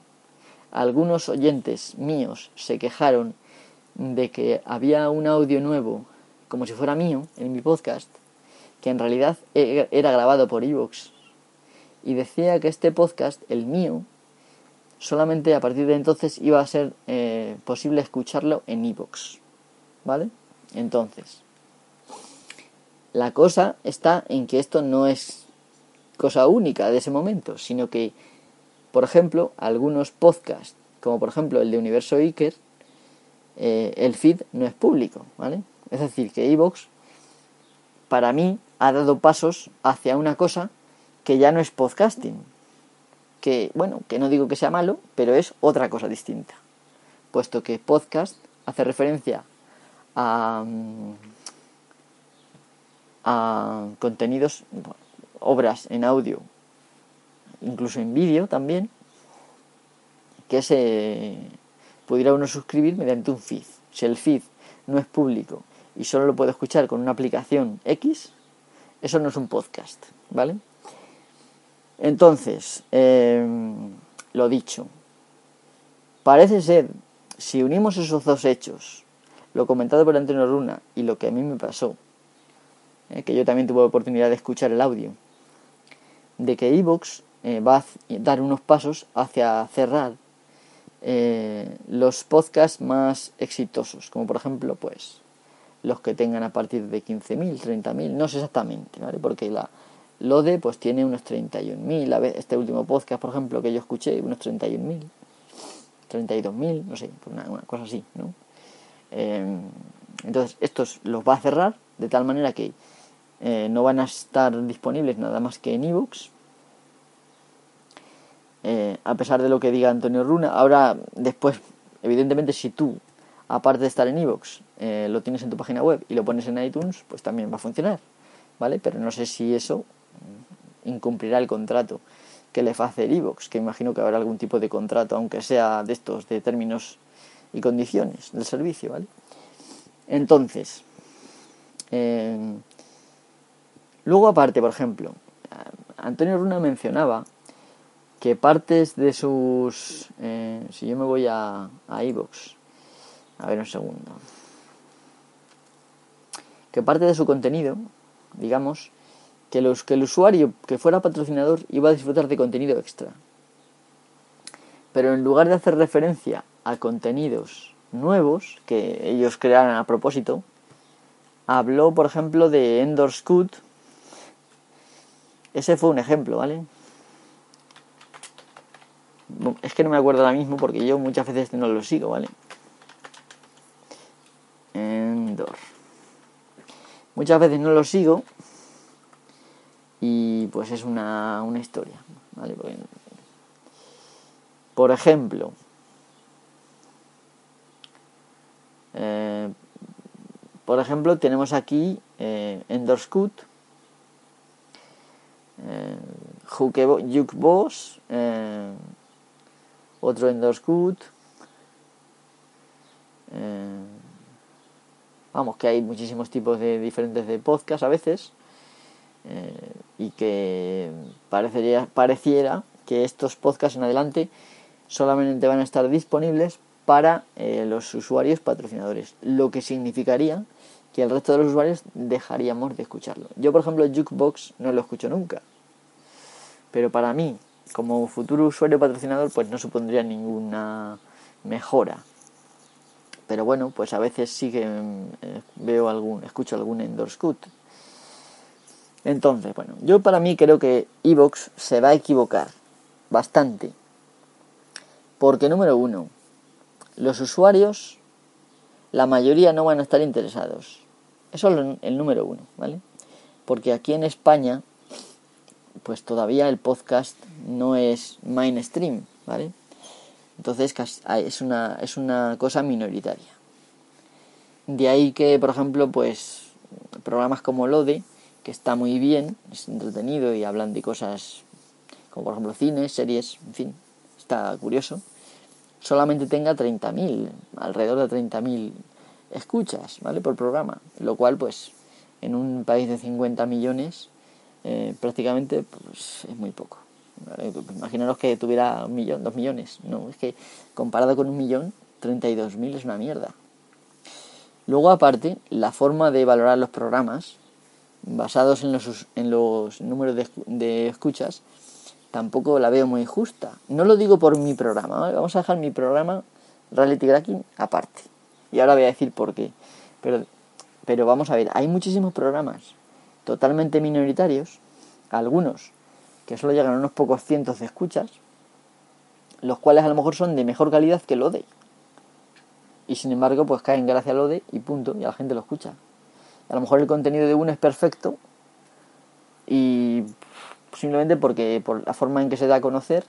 algunos oyentes míos se quejaron de que había un audio nuevo como si fuera mío en mi podcast, que en realidad e-, era grabado por Evox y decía que este podcast, el mío, solamente a partir de entonces iba a ser eh, posible escucharlo en iVoox. ¿Vale? Entonces, la cosa está en que esto no es cosa única de ese momento, sino que, por ejemplo, algunos podcasts, como por ejemplo el de Universo Iker, eh, el feed no es público, ¿vale? Es decir, que iVoox, para mí, ha dado pasos hacia una cosa que ya no es podcasting. Que, bueno, que no digo que sea malo, pero es otra cosa distinta. Puesto que podcast hace referencia a, mm, a contenidos, obras en audio, incluso en vídeo también, que se pudiera uno suscribir mediante un feed. Si el feed no es público y solo lo puede escuchar con una aplicación X, eso no es un podcast, ¿vale? Entonces, em, lo dicho, parece ser, si unimos esos dos hechos, lo comentado por Antonio Runa y lo que a mí me pasó, eh, que yo también tuve oportunidad de escuchar el audio, de que Evox eh, va a dar unos pasos hacia cerrar eh, los podcasts más exitosos, como por ejemplo, pues los que tengan a partir de 15.000, 30.000, no sé exactamente, ¿vale? Porque la Lode pues tiene unos 31.000, este último podcast, por ejemplo, que yo escuché, unos 31.000, 32.000, no sé, una, una, cosa así, ¿no? Em, entonces, estos los va a cerrar de tal manera que eh, no van a estar disponibles nada más que en ebooks eh, a pesar de lo que diga Antonio Runa. Ahora, después, evidentemente, si tú, aparte de estar en iVoox, eh, lo tienes en tu página web y lo pones en iTunes, pues también va a funcionar, ¿vale? Pero no sé si eso incumplirá el contrato que le va a hacer iVoox, que imagino que habrá algún tipo de contrato, aunque sea de estos, de términos y condiciones del servicio, ¿vale? Entonces, eh, luego aparte, por ejemplo, Antonio Runa mencionaba que partes de sus... Eh, si yo me voy a, a a ver un segundo. Que parte de su contenido, digamos, que, el usuario que fuera patrocinador iba a disfrutar de contenido extra. Pero en lugar de hacer referencia a contenidos nuevos que ellos crearan a propósito, habló, por ejemplo, de Endor Scoot. Ese fue un ejemplo, ¿vale? es que no me acuerdo ahora mismo porque yo muchas veces no lo sigo, ¿vale? Muchas veces no lo sigo y pues es una, una historia. Por ejemplo, eh, por ejemplo, tenemos aquí eh, Endor Scoot, eh, Jukebox, eh, otro en Good. Eh, vamos, que hay muchísimos tipos de diferentes de podcast a veces eh, y que parecería, pareciera que estos podcasts en adelante solamente van a estar disponibles para eh, los usuarios patrocinadores, lo que significaría que el resto de los usuarios dejaríamos de escucharlo. Yo, por ejemplo, Jukebox no lo escucho nunca, pero para mí, como futuro usuario patrocinador pues no supondría ninguna mejora pero bueno pues a veces sí que eh, veo algún escucho algún endorse cut. Entonces bueno yo para mí creo que Evox se va a equivocar bastante. Porque número uno los usuarios la mayoría no van a estar interesados. Eso es el número uno vale porque aquí en España pues todavía el podcast no es mainstream, ¿vale? Entonces ah, es una, es una cosa minoritaria. De ahí que, por ejemplo, pues programas como Lode, que está muy bien, es entretenido y hablan de cosas como por ejemplo cine, series, en fin, está curioso, solamente tenga 30.000, alrededor de 30.000 escuchas, ¿vale? Por programa, lo cual pues en un país de 50 millones eh, prácticamente pues, es muy poco. Imaginaros que tuviera un millón, dos millones. No, es que comparado con un millón, 32.000 es una mierda. Luego, aparte, la forma de valorar los programas, basados en los, en los números de, de escuchas, tampoco la veo muy justa. No lo digo por mi programa, vamos a dejar mi programa Reality Cracking aparte. Y ahora voy a decir por qué. Pero, pero vamos a ver, hay muchísimos programas totalmente minoritarios, algunos que solo llegan a unos pocos cientos de escuchas, los cuales a lo mejor son de mejor calidad que el ODE. Y sin embargo, pues caen gracias al ODE y punto, y a la gente lo escucha. A lo mejor el contenido de uno es perfecto y simplemente porque por la forma en que se da a conocer.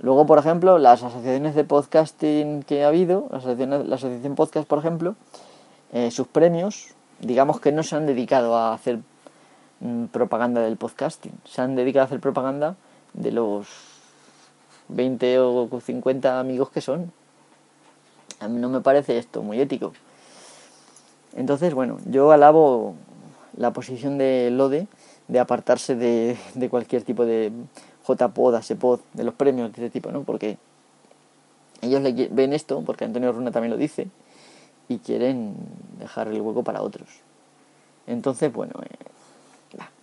Luego, por ejemplo, las asociaciones de podcasting que ha habido, la asociación, podcast, por ejemplo, eh, sus premios, digamos que no se han dedicado a hacer propaganda del podcasting, se han dedicado a hacer propaganda de los 20 o 50 amigos que son. A mí no me parece esto muy ético. Entonces, bueno, yo alabo la posición de Lode de apartarse de, de cualquier tipo de JPod, ASEPod, de los premios de este tipo, ¿no? Porque ellos le ven esto, porque Antonio Runa también lo dice, y quieren dejar el hueco para otros. Entonces, bueno, eh,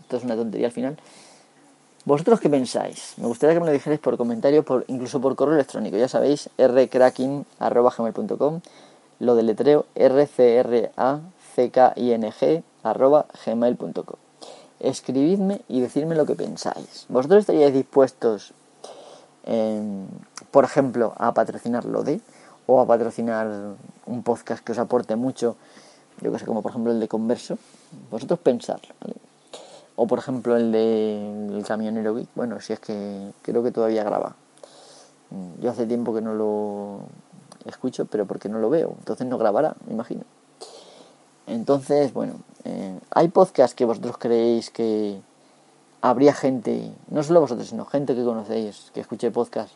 esto es una tontería al final. ¿Vosotros qué pensáis? Me gustaría que me lo dijerais por comentario, por, incluso por correo electrónico. Ya sabéis, rcracking.gmail.com Lo deletreo r-c-r-a-c-k-i-n-g gmail.com escribidme y decidme lo que pensáis. ¿Vosotros estaríais dispuestos, em, por ejemplo, a patrocinar Lode o a patrocinar un podcast que os aporte mucho, yo que sé, como por ejemplo el de Converso? Vosotros pensar, ¿vale? O por ejemplo el de el camionero Geek, bueno, si es que creo que todavía graba. Yo hace tiempo que no lo escucho, pero porque no lo veo, entonces no grabará, me imagino. Entonces, bueno, eh, hay podcasts que vosotros creéis que habría gente, no solo vosotros, sino gente que conocéis, que escuche podcasts,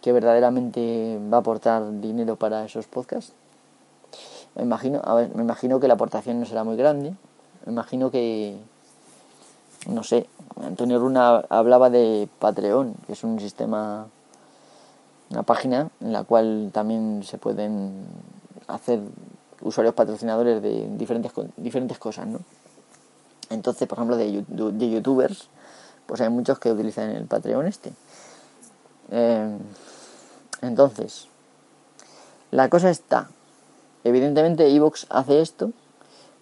que verdaderamente va a aportar dinero para esos podcasts. Me imagino, a ver, me imagino que la aportación no será muy grande. Me imagino que, no sé, Antonio Runa hablaba de Patreon, que es un sistema, una página en la cual también se pueden hacer usuarios patrocinadores de diferentes, diferentes cosas, ¿no? Entonces, por ejemplo, de, de youtubers, pues hay muchos que utilizan el Patreon este. Eh, entonces, la cosa está. Evidentemente, Evox hace esto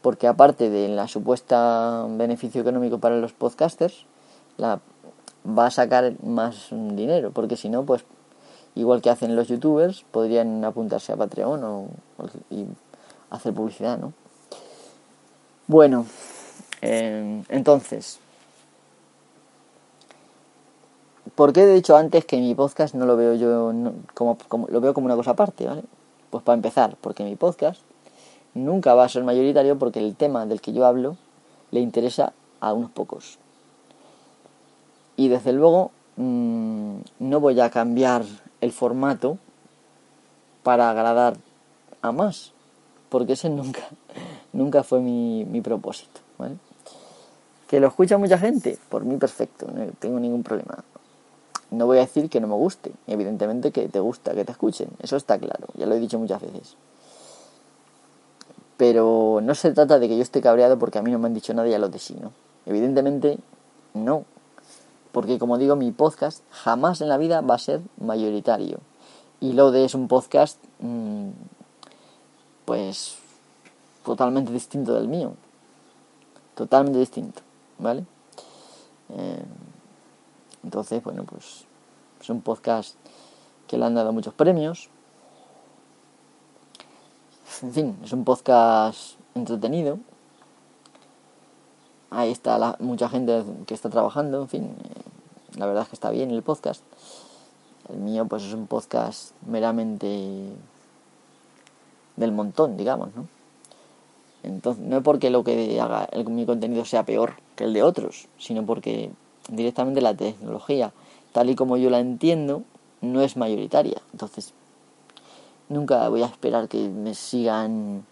porque aparte de la supuesta beneficio económico para los podcasters, va a sacar más dinero, porque si no, pues igual que hacen los youtubers, podrían apuntarse a Patreon o, y hacer publicidad, ¿no? Bueno, eh, entonces, ¿por qué he dicho antes que mi podcast no lo veo yo como, lo veo como una cosa aparte, ¿vale? Pues para empezar, porque mi podcast nunca va a ser mayoritario porque el tema del que yo hablo le interesa a unos pocos. Y desde luego mm, no voy a cambiar el formato para agradar a más porque ese nunca, nunca fue mi, mi propósito. ¿Que lo escucha mucha gente? Por mí perfecto, no tengo ningún problema. No voy a decir que no me guste, evidentemente que te gusta que te escuchen, eso está claro, ya lo he dicho muchas veces. Pero no se trata de que yo esté cabreado porque a mí no me han dicho nada y a los de sí, ¿no? Evidentemente no, porque como digo, mi podcast jamás en la vida va a ser mayoritario. Y lo de es un podcast mmm, pues totalmente distinto del mío. Totalmente distinto, ¿vale? Eh, entonces, bueno, pues es un podcast que le han dado muchos premios. En fin, es un podcast entretenido. Ahí está la, mucha gente que está trabajando, en fin, eh, la verdad es que está bien el podcast. El mío pues es un podcast meramente del montón, digamos, ¿no? Entonces, no es porque lo que haga el, mi contenido sea peor que el de otros, sino porque directamente la tecnología, tal y como yo la entiendo, no es mayoritaria. Entonces, nunca voy a esperar que me sigan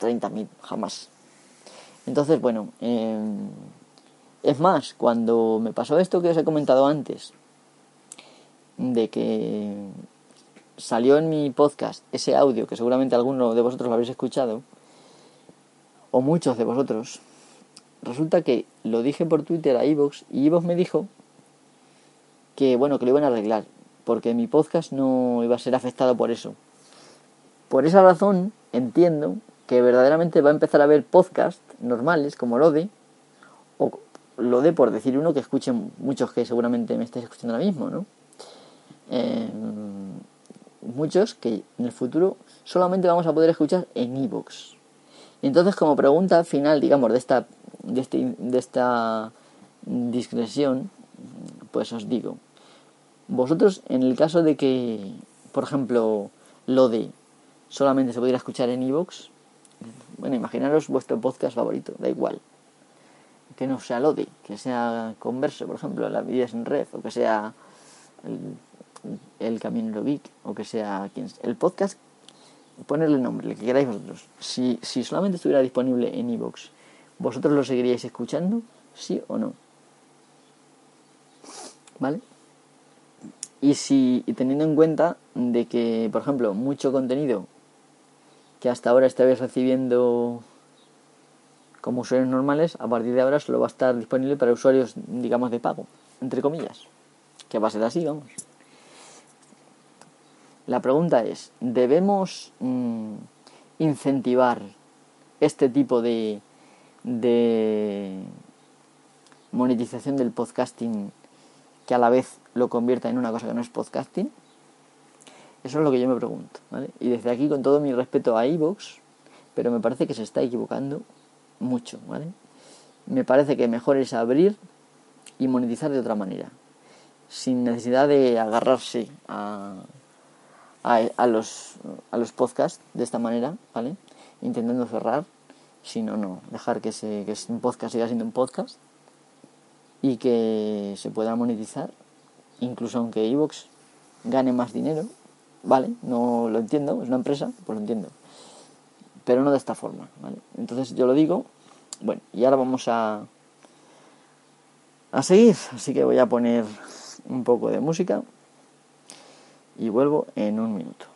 30.000, jamás. Entonces, bueno, em, es más, cuando me pasó esto que os he comentado antes, de que salió en mi podcast ese audio que seguramente alguno de vosotros lo habréis escuchado, o muchos de vosotros, resulta que lo dije por Twitter a Evox y Evox me dijo que bueno, que lo iban a arreglar, porque mi podcast no iba a ser afectado por eso. Por esa razón entiendo que verdaderamente va a empezar a haber podcasts normales como Lode, o Lode por decir uno que escuchen muchos que seguramente me estáis escuchando ahora mismo, ¿no? Eh, muchos que en el futuro solamente vamos a poder escuchar en iVoox. Entonces, como pregunta final, digamos, de esta, de, este, de esta discreción, pues os digo, vosotros en el caso de que, por ejemplo, lo de solamente se pudiera escuchar en iVoox, bueno, imaginaros vuestro podcast favorito, da igual. Que no sea Lodi, que sea Converso, por ejemplo, La vida en red, o que sea El, el Camino Vic, o que sea quien el podcast ponerle nombre, el que queráis vosotros. Si, si solamente estuviera disponible en iVoox, ¿vosotros lo seguiríais escuchando? ¿Sí o no? ¿Vale? Y si y teniendo en cuenta de que, por ejemplo, mucho contenido que hasta ahora estabais recibiendo como usuarios normales, a partir de ahora solo va a estar disponible para usuarios, digamos, de pago, entre comillas. Que va a ser así, vamos. La pregunta es, ¿debemos mm, incentivar este tipo de, de monetización del podcasting que a la vez lo convierta en una cosa que no es podcasting? Eso es lo que yo me pregunto. Y desde aquí, con todo mi respeto a iVoox, pero me parece que se está equivocando mucho. Me parece que mejor es abrir y monetizar de otra manera, sin necesidad de agarrarse a a, los, a los podcasts de esta manera. Intentando cerrar, sino no, dejar que, se, un podcast siga siendo un podcast y que se pueda monetizar, incluso aunque Evox gane más dinero, ¿vale? No lo entiendo, es una empresa, pues lo entiendo. Pero no de esta forma, ¿vale? Entonces yo lo digo, bueno, y ahora vamos a, a seguir, así que voy a poner un poco de música y vuelvo en un minuto.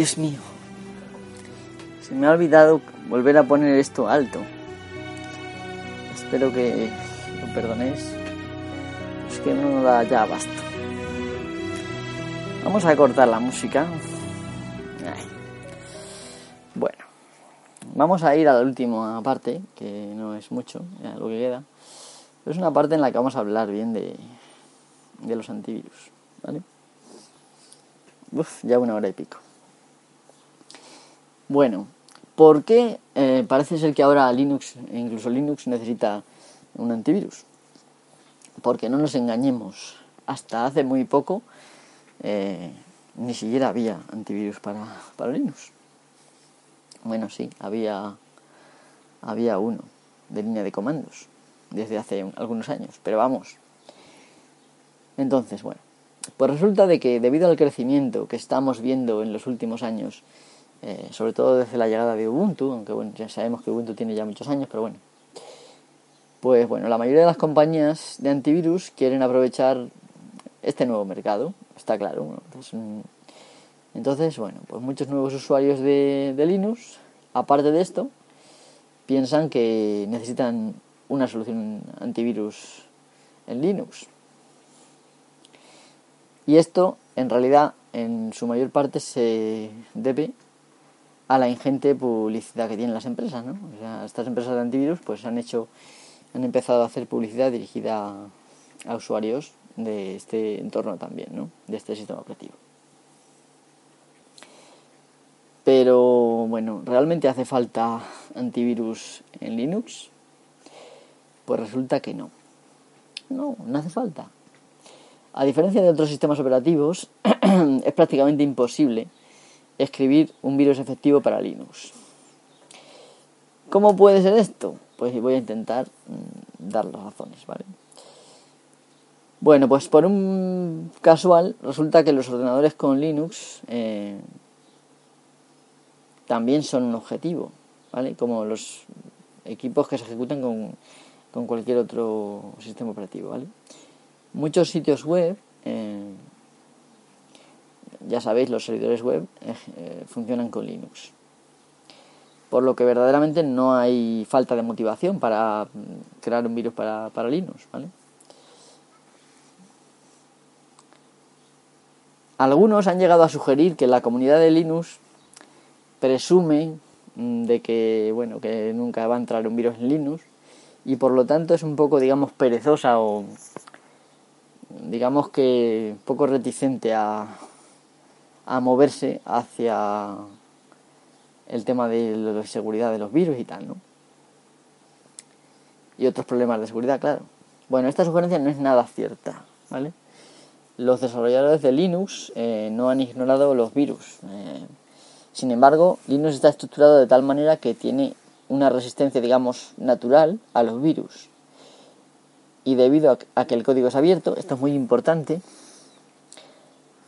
Dios mío. Se me ha olvidado volver a poner esto alto. Espero que lo perdonéis. Es que no da ya basta. Vamos a cortar la música. Bueno, vamos a ir a la última parte, que no es mucho, ya lo que queda. es una parte en la que vamos a hablar bien de, los antivirus. ¿Vale? Ya una hora y pico. Bueno, ¿por qué eh, parece ser que ahora Linux, incluso Linux, necesita un antivirus? Porque no nos engañemos, hasta hace muy poco eh, ni siquiera había antivirus para, para Linux. Bueno, sí, había, había uno de línea de comandos desde hace algunos años, pero vamos. Entonces, bueno, pues resulta de que debido al crecimiento que estamos viendo en los últimos años, eh, sobre todo desde la llegada de Ubuntu, aunque bueno, ya sabemos que Ubuntu tiene ya muchos años, pero bueno, pues bueno, la mayoría de las compañías de antivirus quieren aprovechar este nuevo mercado, está claro. Entonces, bueno, pues muchos nuevos usuarios de, de Linux, aparte de esto, piensan que necesitan una solución antivirus en Linux. Y esto, en realidad, en su mayor parte se debe a la ingente publicidad que tienen las empresas, ¿no? O sea, estas empresas de antivirus pues han hecho, han empezado a hacer publicidad dirigida a, usuarios de este entorno también, ¿no? De este sistema operativo. Pero bueno, ¿realmente hace falta antivirus en Linux? Pues resulta que no. No, no hace falta. A diferencia de otros sistemas operativos, es prácticamente imposible escribir un virus efectivo para Linux. ¿Cómo puede ser esto? Pues voy a intentar mm, dar las razones, ¿vale? Bueno, pues por un casual resulta que los ordenadores con Linux eh, también son un objetivo, ¿vale? Como los equipos que se ejecutan con, con cualquier otro sistema operativo, ¿vale? Muchos sitios web, eh, ya sabéis, los servidores web eh, eh, funcionan con Linux. Por lo que verdaderamente no hay falta de motivación para mm, crear un virus para, para Linux. Algunos han llegado a sugerir que la comunidad de Linux presume mm, de que bueno que nunca va a entrar un virus en Linux y por lo tanto es un poco digamos perezosa o digamos que poco reticente a, a moverse hacia el tema de la seguridad de los virus y tal, ¿no? Y otros problemas de seguridad, claro. Bueno, esta sugerencia no es nada cierta, ¿vale? Los desarrolladores de Linux eh, no han ignorado los virus. Eh, sin embargo, Linux está estructurado de tal manera que tiene una resistencia, digamos, natural a los virus y debido a que el código es abierto, esto es muy importante,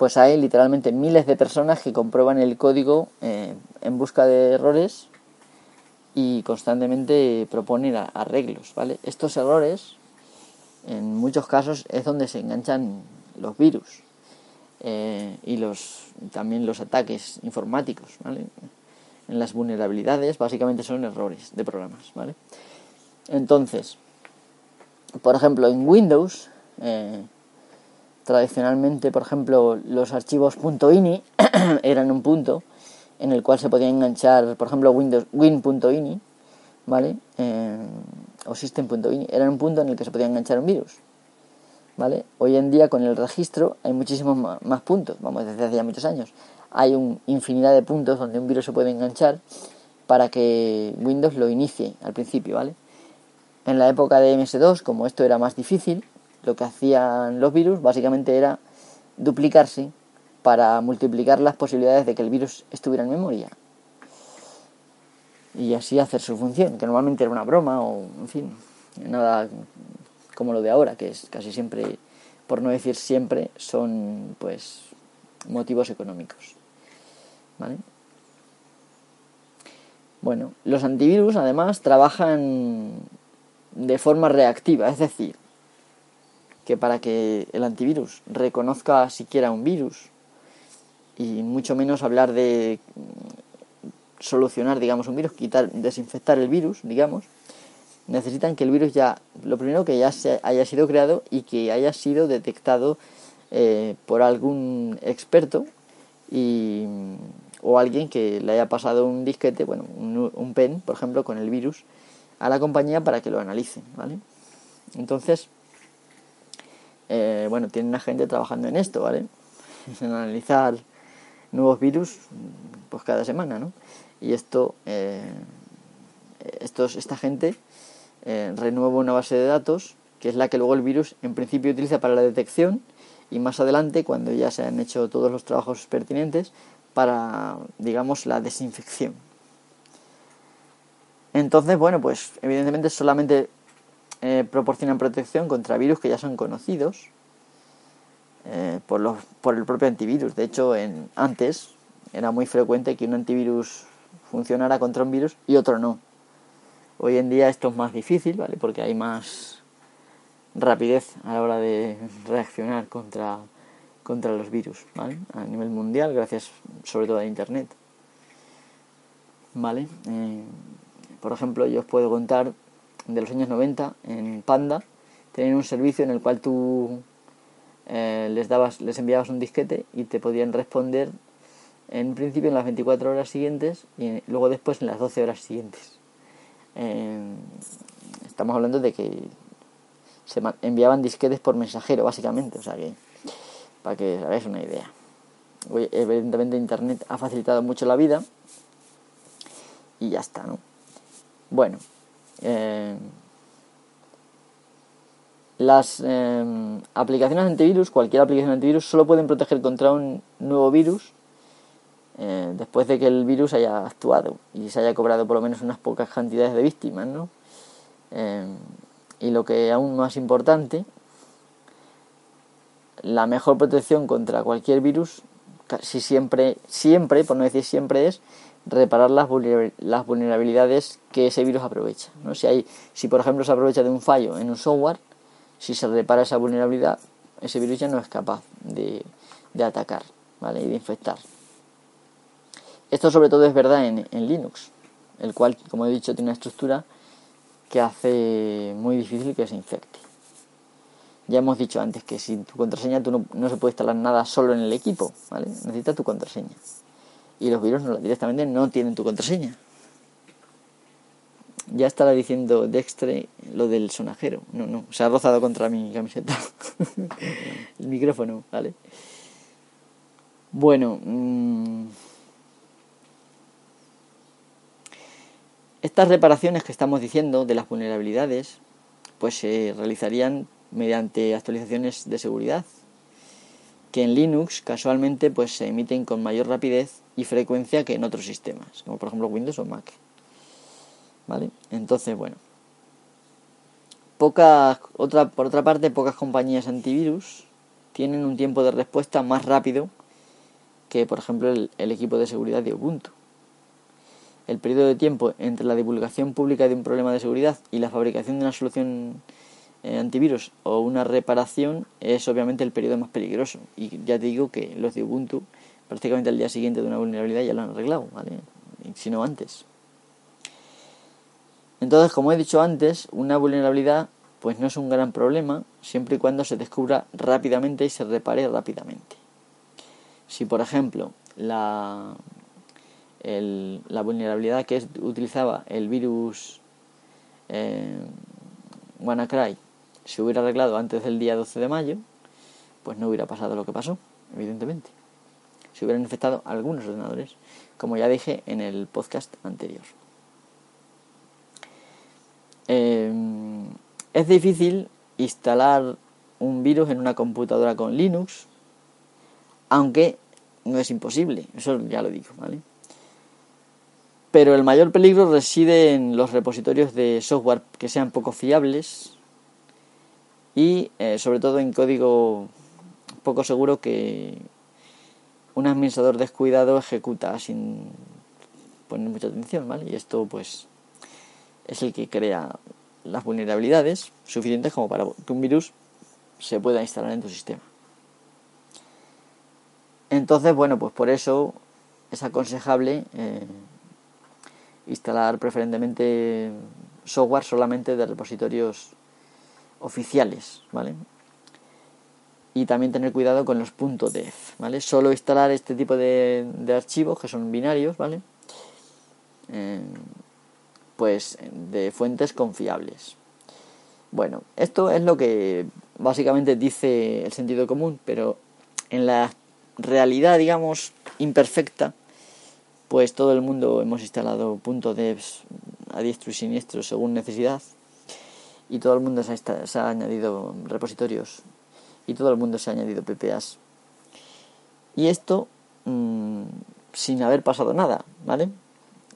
pues hay literalmente miles de personas que comprueban el código eh, en busca de errores y constantemente proponen arreglos, ¿vale? Estos errores, en muchos casos, es donde se enganchan los virus eh, y los también los ataques informáticos, ¿vale? En las vulnerabilidades, básicamente son errores de programas, ¿vale? Entonces, por ejemplo, en Windows, eh, tradicionalmente, por ejemplo, los archivos .ini eran un punto en el cual se podía enganchar, por ejemplo, Windows win.ini, ¿vale? Eh, o system.ini, eran un punto en el que se podía enganchar un virus, ¿vale? Hoy en día con el registro hay muchísimos más puntos, vamos, desde hace ya muchos años. Hay una infinidad de puntos donde un virus se puede enganchar para que Windows lo inicie al principio, ¿vale? En la época de MS2, como esto era más difícil, lo que hacían los virus básicamente era duplicarse para multiplicar las posibilidades de que el virus estuviera en memoria. Y así hacer su función, que normalmente era una broma o, en fin, nada como lo de ahora, que es casi siempre, por no decir siempre, son pues motivos económicos. ¿Vale? Bueno, los antivirus además trabajan de forma reactiva, es decir, que para que el antivirus reconozca siquiera un virus y mucho menos hablar de mm, solucionar, digamos, un virus, quitar, desinfectar el virus, digamos, necesitan que el virus ya, lo primero que ya se haya sido creado y que haya sido detectado eh, por algún experto y, o alguien que le haya pasado un disquete, bueno, un, pen, por ejemplo, con el virus a la compañía para que lo analice, ¿vale? Entonces, eh, bueno, tiene una gente trabajando en esto, ¿vale? En analizar nuevos virus, pues cada semana, ¿no? Y esto, eh, estos, esta gente eh, renueva una base de datos que es la que luego el virus en principio utiliza para la detección y más adelante, cuando ya se han hecho todos los trabajos pertinentes, para, digamos, la desinfección. Entonces, bueno, pues evidentemente solamente eh, proporcionan protección contra virus que ya son conocidos eh, por, los, por el propio antivirus. De hecho, en, antes era muy frecuente que un antivirus funcionara contra un virus y otro no. Hoy en día esto es más difícil, ¿vale? Porque hay más rapidez a la hora de reaccionar contra, contra los virus, ¿vale? A nivel mundial, gracias sobre todo a Internet. ¿Vale? Eh, por ejemplo, yo os puedo contar de los años 90 en Panda, tenían un servicio en el cual tú eh, les, dabas, les enviabas un disquete y te podían responder en principio en las 24 horas siguientes y luego después en las 12 horas siguientes. Eh, estamos hablando de que se enviaban disquetes por mensajero, básicamente, o sea que, para que hagáis una idea. evidentemente Internet ha facilitado mucho la vida y ya está, ¿no? Bueno, eh, las eh, aplicaciones antivirus, cualquier aplicación antivirus, solo pueden proteger contra un nuevo virus eh, después de que el virus haya actuado y se haya cobrado por lo menos unas pocas cantidades de víctimas, ¿no? y lo que aún más importante, la mejor protección contra cualquier virus, casi siempre, siempre, por no decir siempre, es reparar las, vulnerabilidades que ese virus aprovecha. ¿no? Si, hay, si, por ejemplo, se aprovecha de un fallo en un software, si se repara esa vulnerabilidad, ese virus ya no es capaz de, de atacar ¿vale? y de infectar. Esto sobre todo es verdad en, en Linux, el cual, como he dicho, tiene una estructura que hace muy difícil que se infecte. Ya hemos dicho antes que sin tu contraseña tú no, no se puede instalar nada solo en el equipo, ¿vale? Necesitas tu contraseña. Y los virus no, directamente no tienen tu contraseña. Ya estará diciendo Dextre lo del sonajero. No, no, se ha rozado contra mi camiseta. el micrófono, ¿vale? Bueno, mmm, Estas reparaciones que estamos diciendo de las vulnerabilidades, pues se realizarían mediante actualizaciones de seguridad, que en Linux casualmente pues se emiten con mayor rapidez y frecuencia que en otros sistemas, como por ejemplo Windows o Mac. ¿Vale? Entonces, bueno. Pocas, otra, por otra parte, pocas compañías antivirus tienen un tiempo de respuesta más rápido que, por ejemplo, el equipo de seguridad de Ubuntu. El periodo de tiempo entre la divulgación pública de un problema de seguridad y la fabricación de una solución antivirus o una reparación es obviamente el periodo más peligroso. Y ya te digo que los de Ubuntu prácticamente al día siguiente de una vulnerabilidad ya lo han arreglado, ¿vale? Si no antes. Entonces, como he dicho antes, una vulnerabilidad pues no es un gran problema siempre y cuando se descubra rápidamente y se repare rápidamente. Si por ejemplo la la vulnerabilidad que utilizaba el virus eh, WannaCry se hubiera arreglado antes del día 12 de mayo, pues no hubiera pasado lo que pasó, evidentemente. Se hubieran infectado algunos ordenadores, como ya dije en el podcast anterior. Eh, es difícil instalar un virus en una computadora con Linux, aunque no es imposible, eso ya lo digo, ¿vale? Pero el mayor peligro reside en los repositorios de software que sean poco fiables y eh, sobre todo en código poco seguro que un administrador descuidado ejecuta sin poner mucha atención, ¿vale? Y esto pues es el que crea las vulnerabilidades suficientes como para que un virus se pueda instalar en tu sistema. Entonces, bueno, pues por eso es aconsejable eh, instalar preferentemente software solamente de repositorios oficiales, ¿vale? Y también tener cuidado con los .dev, ¿vale? Solo instalar este tipo de, archivos que son binarios, ¿vale? Eh, pues de fuentes confiables. Bueno, esto es lo que básicamente dice el sentido común, pero en la realidad, digamos, imperfecta, pues todo el mundo hemos instalado .devs a diestro y siniestro según necesidad y todo el mundo se ha, añadido repositorios y todo el mundo se ha añadido PPAs. Y esto mm, sin haber pasado nada, ¿vale?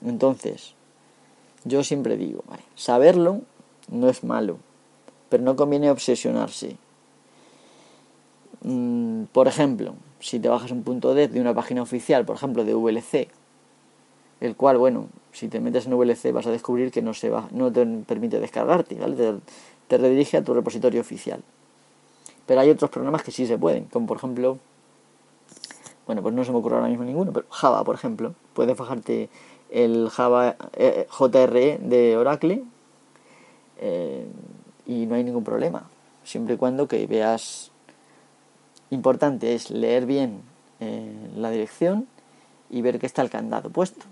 Entonces, yo siempre digo, saberlo no es malo, pero no conviene obsesionarse. Mm, por ejemplo, si te bajas un punto de una página oficial, por ejemplo de VLC, el cual, bueno, si te metes en VLC vas a descubrir que no, se va, no te permite descargarte, ¿vale? te, redirige a tu repositorio oficial. Pero hay otros programas que sí se pueden, como por ejemplo, bueno, pues no se me ocurre ahora mismo ninguno, pero Java, por ejemplo. Puedes bajarte el Java eh, JRE de Oracle eh, y no hay ningún problema, siempre y cuando que veas. Importante es leer bien eh, la dirección y ver que está el candado puesto.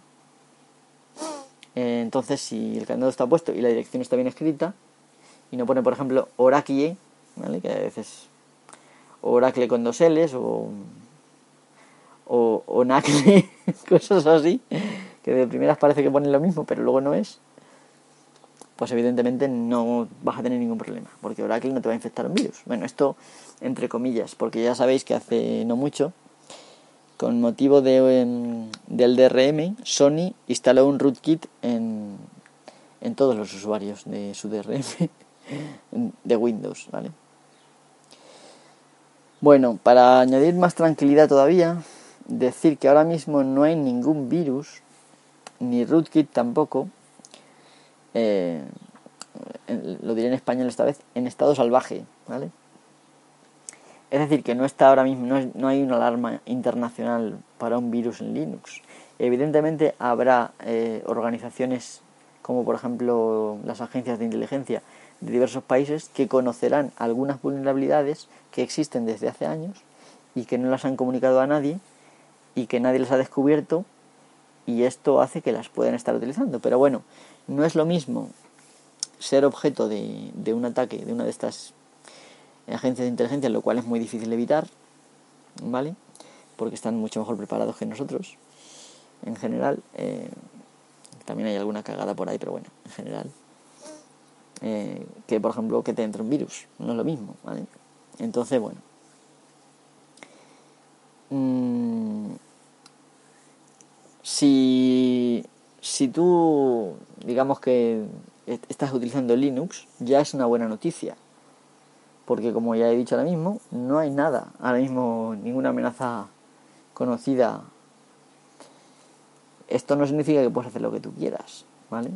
Entonces, si el candado está puesto y la dirección está bien escrita, y no pone, por ejemplo, Oracle, ¿vale? que a veces Oracle con dos L's o, o, o Nacle, cosas así, que de primeras parece que ponen lo mismo, pero luego no es, pues evidentemente no vas a tener ningún problema, porque Oracle no te va a infectar un virus. Bueno, esto entre comillas, porque ya sabéis que hace no mucho, con motivo de, em, del DRM, Sony instaló un rootkit en, en todos los usuarios de su DRM de Windows, ¿vale? Bueno, para añadir más tranquilidad todavía, decir que ahora mismo no hay ningún virus ni rootkit tampoco, eh, lo diré en español esta vez, en estado salvaje, ¿vale? Es decir, que no está ahora mismo, no, hay una alarma internacional para un virus en Linux. Evidentemente habrá eh, organizaciones como por ejemplo las agencias de inteligencia de diversos países que conocerán algunas vulnerabilidades que existen desde hace años y que no las han comunicado a nadie y que nadie las ha descubierto y esto hace que las puedan estar utilizando. Pero bueno, no es lo mismo ser objeto de un ataque de una de estas agencias de inteligencia, lo cual es muy difícil evitar, ¿vale? Porque están mucho mejor preparados que nosotros, en general. Eh, también hay alguna cagada por ahí, pero bueno, en general. Eh, que por ejemplo que te entre un virus, no es lo mismo, ¿vale? Entonces, bueno. Mm, si, si tú, digamos que estás utilizando Linux, ya es una buena noticia. Porque como ya he dicho ahora mismo, no hay nada, ahora mismo ninguna amenaza conocida. Esto no significa que puedas hacer lo que tú quieras, ¿vale?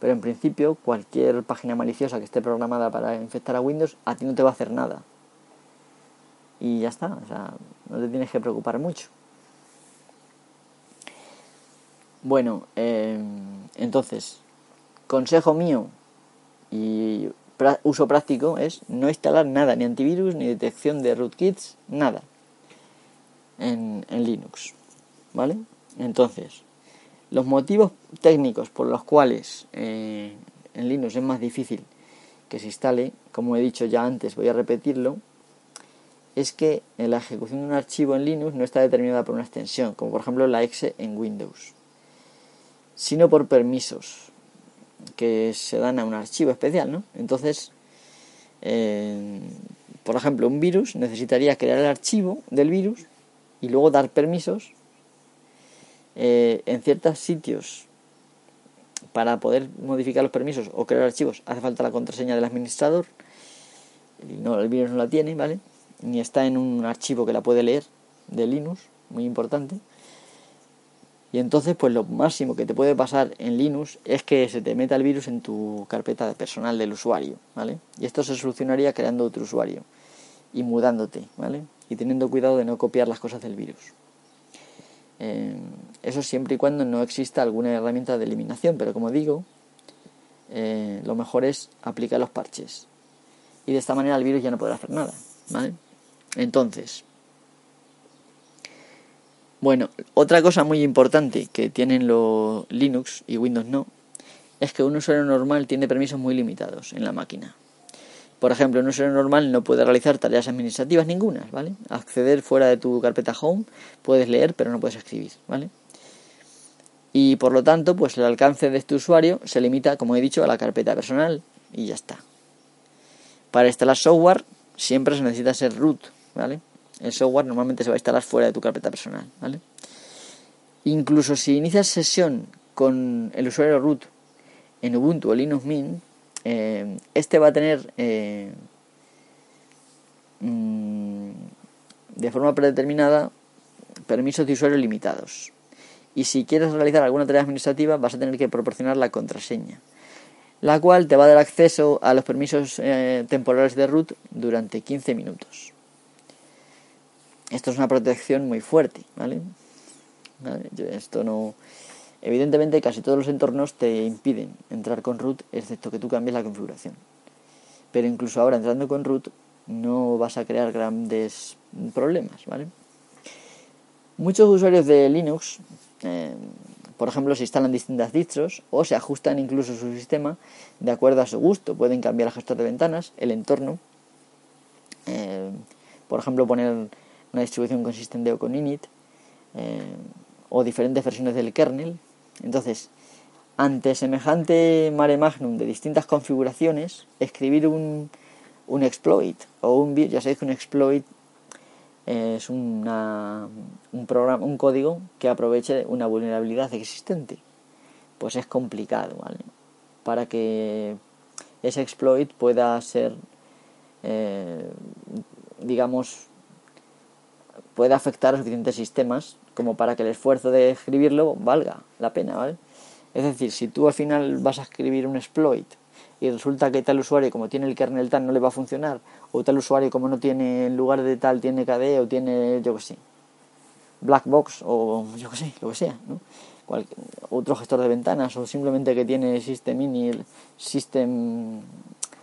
Pero en principio, cualquier página maliciosa que esté programada para infectar a Windows, a ti no te va a hacer nada. Y ya está, o sea, no te tienes que preocupar mucho. Bueno, em, entonces, consejo mío y uso práctico es no instalar nada, ni antivirus, ni detección de rootkits, nada en, Linux. ¿Vale? Entonces, los motivos técnicos por los cuales eh, en Linux es más difícil que se instale, como he dicho ya antes, voy a repetirlo, es que la ejecución de un archivo en Linux no está determinada por una extensión, como por ejemplo la exe en Windows sino por permisos que se dan a un archivo especial, ¿no? Entonces, eh, por ejemplo, un virus necesitaría crear el archivo del virus y luego dar permisos eh, en ciertos sitios para poder modificar los permisos o crear archivos hace falta la contraseña del administrador no, el virus no la tiene, ¿vale? Ni está en un archivo que la puede leer de Linux, muy importante. Y entonces, pues lo máximo que te puede pasar en Linux es que se te meta el virus en tu carpeta personal del usuario, ¿vale? Y esto se solucionaría creando otro usuario. y mudándote, ¿vale? Y teniendo cuidado de no copiar las cosas del virus. Eh, eso siempre y cuando no exista alguna herramienta de eliminación, pero como digo, eh, lo mejor es aplicar los parches. Y de esta manera el virus ya no podrá hacer nada, ¿vale? Entonces, bueno, otra cosa muy importante que tienen los Linux y Windows no, es que un usuario normal tiene permisos muy limitados en la máquina. Por ejemplo, un usuario normal no puede realizar tareas administrativas ninguna, ¿vale? Acceder fuera de tu carpeta Home, puedes leer, pero no puedes escribir, ¿vale? Y por lo tanto, pues el alcance de este usuario se limita, como he dicho, a la carpeta personal y ya está. Para instalar software siempre se necesita ser root, ¿vale? El software normalmente se va a instalar fuera de tu carpeta personal, ¿vale? Incluso si inicias sesión con el usuario root en Ubuntu o Linux Mint, eh, este va a tener eh, mm, de forma predeterminada permisos de usuario limitados. Y si quieres realizar alguna tarea administrativa vas a tener que proporcionar la contraseña, la cual te va a dar acceso a los permisos eh, temporales de root durante 15 minutos. Esto es una protección muy fuerte, ¿vale? Esto no Evidentemente casi todos los entornos te impiden entrar con root excepto que tú cambies la configuración. Pero incluso ahora entrando con root no vas a crear grandes problemas, ¿vale? Muchos usuarios de Linux, eh, por ejemplo, se instalan distintas distros o se ajustan incluso su sistema de acuerdo a su gusto. Pueden cambiar el gestor de ventanas, el entorno, eh, por ejemplo, poner una distribución con Systemd o con init, eh, o diferentes versiones del kernel, entonces, ante semejante mare magnum de distintas configuraciones, escribir un, un exploit o un ya sabéis que un exploit es una, un programa, un código que aproveche una vulnerabilidad existente. Pues es complicado, ¿vale? Para que ese exploit pueda ser, eh, digamos, pueda afectar a suficientes sistemas como para que el esfuerzo de escribirlo valga la pena, ¿vale? Es decir, si tú al final vas a escribir un exploit y resulta que tal usuario como tiene el kernel tal no le va a funcionar, o tal usuario como no tiene en lugar de tal tiene KDE o tiene yo que sé, black box o yo que sé, lo que sea, ¿no? otro gestor de ventanas o simplemente que tiene system init, system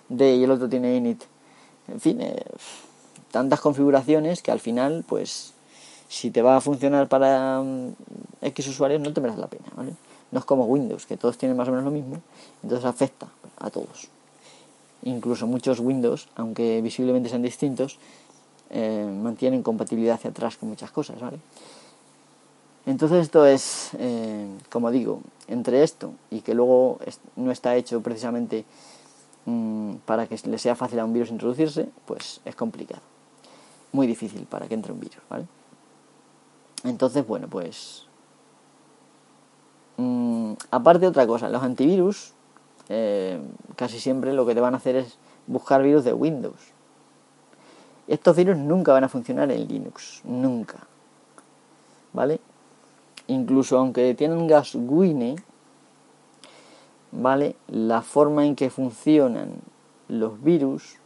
D y el otro tiene init. En fin, eh, tantas configuraciones que al final pues si te va a funcionar para mm, X usuarios no te merece la pena, ¿vale? No es como Windows, que todos tienen más o menos lo mismo, entonces afecta a todos. Incluso muchos Windows, aunque visiblemente sean distintos, eh, mantienen compatibilidad hacia atrás con muchas cosas, ¿vale? Entonces esto es, eh, como digo, entre esto y que luego no está hecho precisamente mm, para que le sea fácil a un virus introducirse, pues es complicado. Muy difícil para que entre un virus, ¿vale? Entonces, bueno, pues... Mm, aparte otra cosa, los antivirus eh, casi siempre lo que te van a hacer es buscar virus de Windows. Estos virus nunca van a funcionar en Linux, nunca. ¿Vale? Incluso aunque tengas Wine, ¿vale? La forma en que funcionan los virus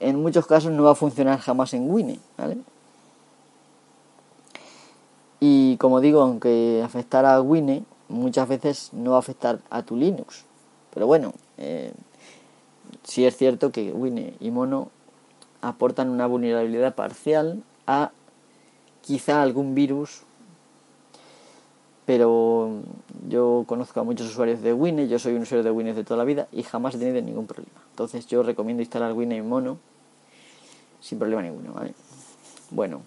en muchos casos no va a funcionar jamás en Wine, ¿vale? Y como digo, aunque afectara a Wine, muchas veces no va a afectar a tu Linux. Pero bueno, eh, sí es cierto que Wine y Mono aportan una vulnerabilidad parcial a quizá algún virus. Pero yo conozco a muchos usuarios de Wine, yo soy un usuario de Wine de toda la vida y jamás he tenido ningún problema. Entonces yo recomiendo instalar Wine y Mono sin problema ninguno, ¿vale? Bueno,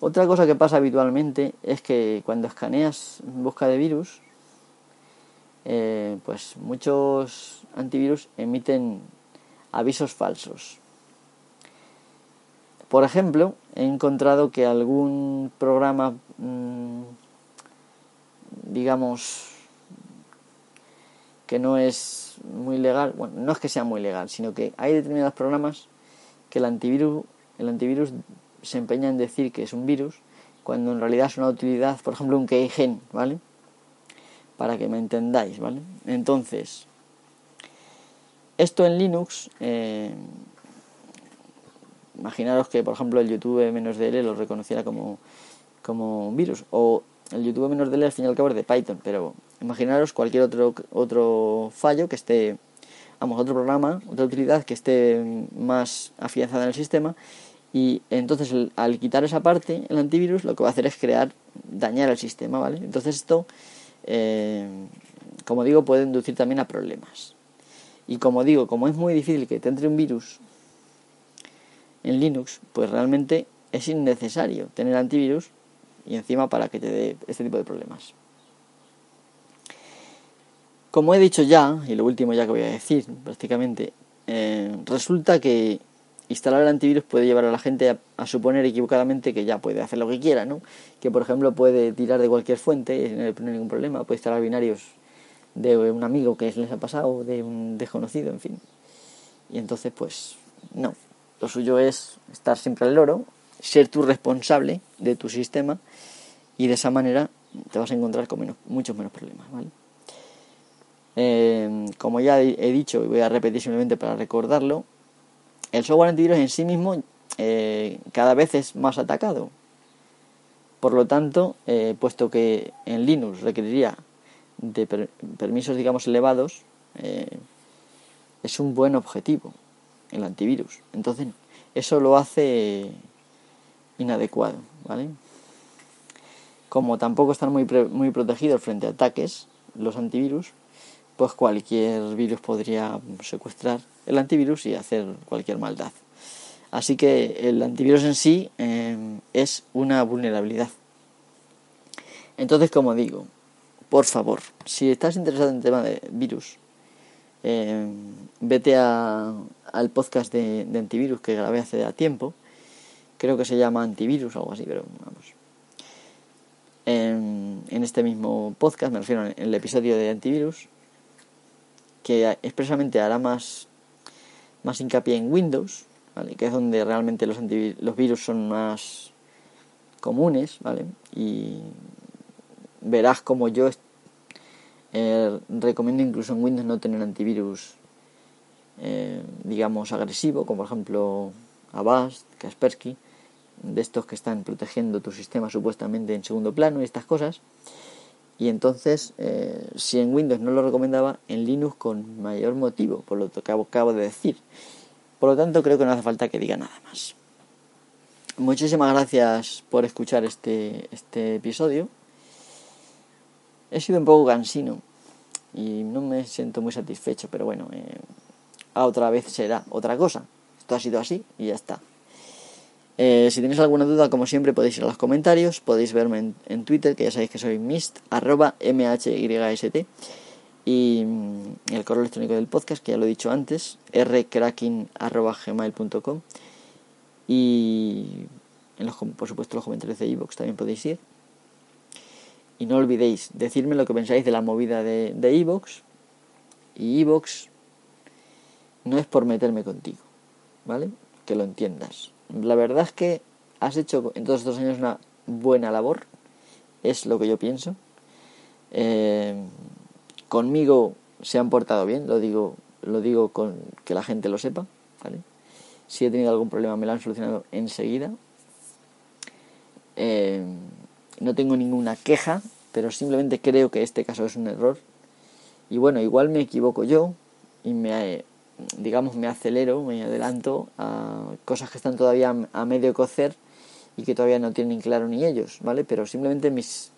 otra cosa que pasa habitualmente es que cuando escaneas en busca de virus, eh, pues muchos antivirus emiten avisos falsos. Por ejemplo, he encontrado que algún programa, mm, digamos, que no es muy legal, bueno, no es que sea muy legal, sino que hay determinados programas que el antivirus, el antivirus se empeña en decir que es un virus cuando en realidad es una utilidad, por ejemplo, un keygen, ¿vale? Para que me entendáis, ¿vale? Entonces, esto en Linux, eh, imaginaros que por ejemplo el YouTube-DL lo reconociera como, como un virus, o el YouTube-DL al fin y al cabo es de Python, pero imaginaros cualquier otro, otro fallo que esté, vamos, otro programa, otra utilidad que esté más afianzada en el sistema y entonces al quitar esa parte, el antivirus lo que va a hacer es crear, dañar el sistema, ¿vale? Entonces esto, eh, como digo, puede inducir también a problemas. Y como digo, como es muy difícil que te entre un virus en Linux, pues realmente es innecesario tener antivirus y encima para que te dé este tipo de problemas. Como he dicho ya, y lo último ya que voy a decir prácticamente, eh, resulta que instalar el antivirus puede llevar a la gente a, suponer equivocadamente que ya puede hacer lo que quiera, ¿no? Que por ejemplo puede tirar de cualquier fuente y no le pone ningún problema, puede instalar binarios de un amigo que les ha pasado, de un desconocido, en fin. Y entonces pues no, lo suyo es estar siempre al loro, ser tú responsable de tu sistema y de esa manera te vas a encontrar con menos, muchos menos problemas, ¿vale? Eh, como ya he dicho y voy a repetir simplemente para recordarlo, el software antivirus en sí mismo eh, cada vez es más atacado. Por lo tanto, eh, puesto que en Linux requeriría de permisos, digamos, elevados, eh, es un buen objetivo el antivirus. Entonces, eso lo hace inadecuado, ¿vale? Como tampoco están muy, muy protegidos frente a ataques los antivirus, pues cualquier virus podría secuestrar el antivirus y hacer cualquier maldad. Así que el antivirus en sí eh, es una vulnerabilidad. Entonces, como digo, por favor, si estás interesado en el tema de virus, eh, vete al podcast de, antivirus que grabé hace ya tiempo. Creo que se llama antivirus o algo así, pero vamos. En, en este mismo podcast, me refiero en el episodio de antivirus, que expresamente hará más, más hincapié en Windows, ¿vale? que es donde realmente los, los virus son más comunes, ¿vale? Y verás como yo eh, recomiendo incluso en Windows no tener antivirus, eh, digamos, agresivo, como por ejemplo Avast, Kaspersky, de estos que están protegiendo tu sistema supuestamente en segundo plano y estas cosas. Y entonces, eh, si en Windows no lo recomendaba, en Linux con mayor motivo, por lo que acabo de decir. Por lo tanto, creo que no hace falta que diga nada más. Muchísimas gracias por escuchar este, este episodio. He sido un poco cansino y no me siento muy satisfecho, pero bueno, eh, a otra vez será otra cosa. Esto ha sido así y ya está. Eh, si tenéis alguna duda, como siempre, podéis ir a los comentarios, podéis verme en, Twitter, que ya sabéis que soy mist, arroba y mm, el correo electrónico del podcast, que ya lo he dicho antes, rcracking arroba gmail.com, y en los, por supuesto los comentarios de iVoox también podéis ir. Y no olvidéis, decirme lo que pensáis de la movida de iVoox, y iVoox no es por meterme contigo, ¿vale? Que lo entiendas la verdad es que has hecho en todos estos años una buena labor, es lo que yo pienso. Eh, conmigo se han portado bien, lo digo, lo digo con que la gente lo sepa. Si he tenido algún problema me lo han solucionado enseguida. Eh, no tengo ninguna queja, pero simplemente creo que este caso es un error. Y bueno, igual me equivoco yo y me, digamos, me acelero, me adelanto a cosas que están todavía a medio cocer y que todavía no tienen claro ni ellos, ¿vale? Pero simplemente mis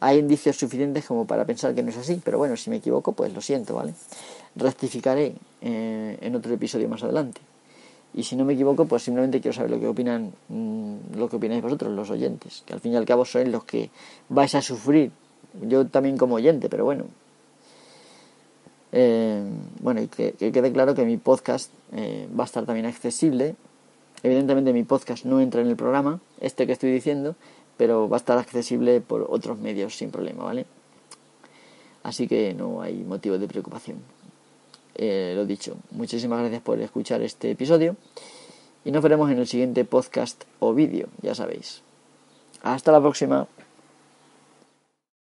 hay indicios suficientes como para pensar que no es así, pero bueno, si me equivoco, pues lo siento, ¿vale? Rectificaré eh, en otro episodio más adelante. Y si no me equivoco, pues simplemente quiero saber lo que opinan, mm, lo que opináis vosotros, los oyentes, que al fin y al cabo sois los que vais a sufrir. Yo también como oyente, pero bueno, eh, bueno, y que, quede claro que mi podcast eh, va a estar también accesible. Evidentemente mi podcast no entra en el programa, este que estoy diciendo, pero va a estar accesible por otros medios sin problema, ¿vale? Así que no hay motivo de preocupación. Eh, lo dicho, muchísimas gracias por escuchar este episodio y nos veremos en el siguiente podcast o vídeo, ya sabéis. Hasta la próxima.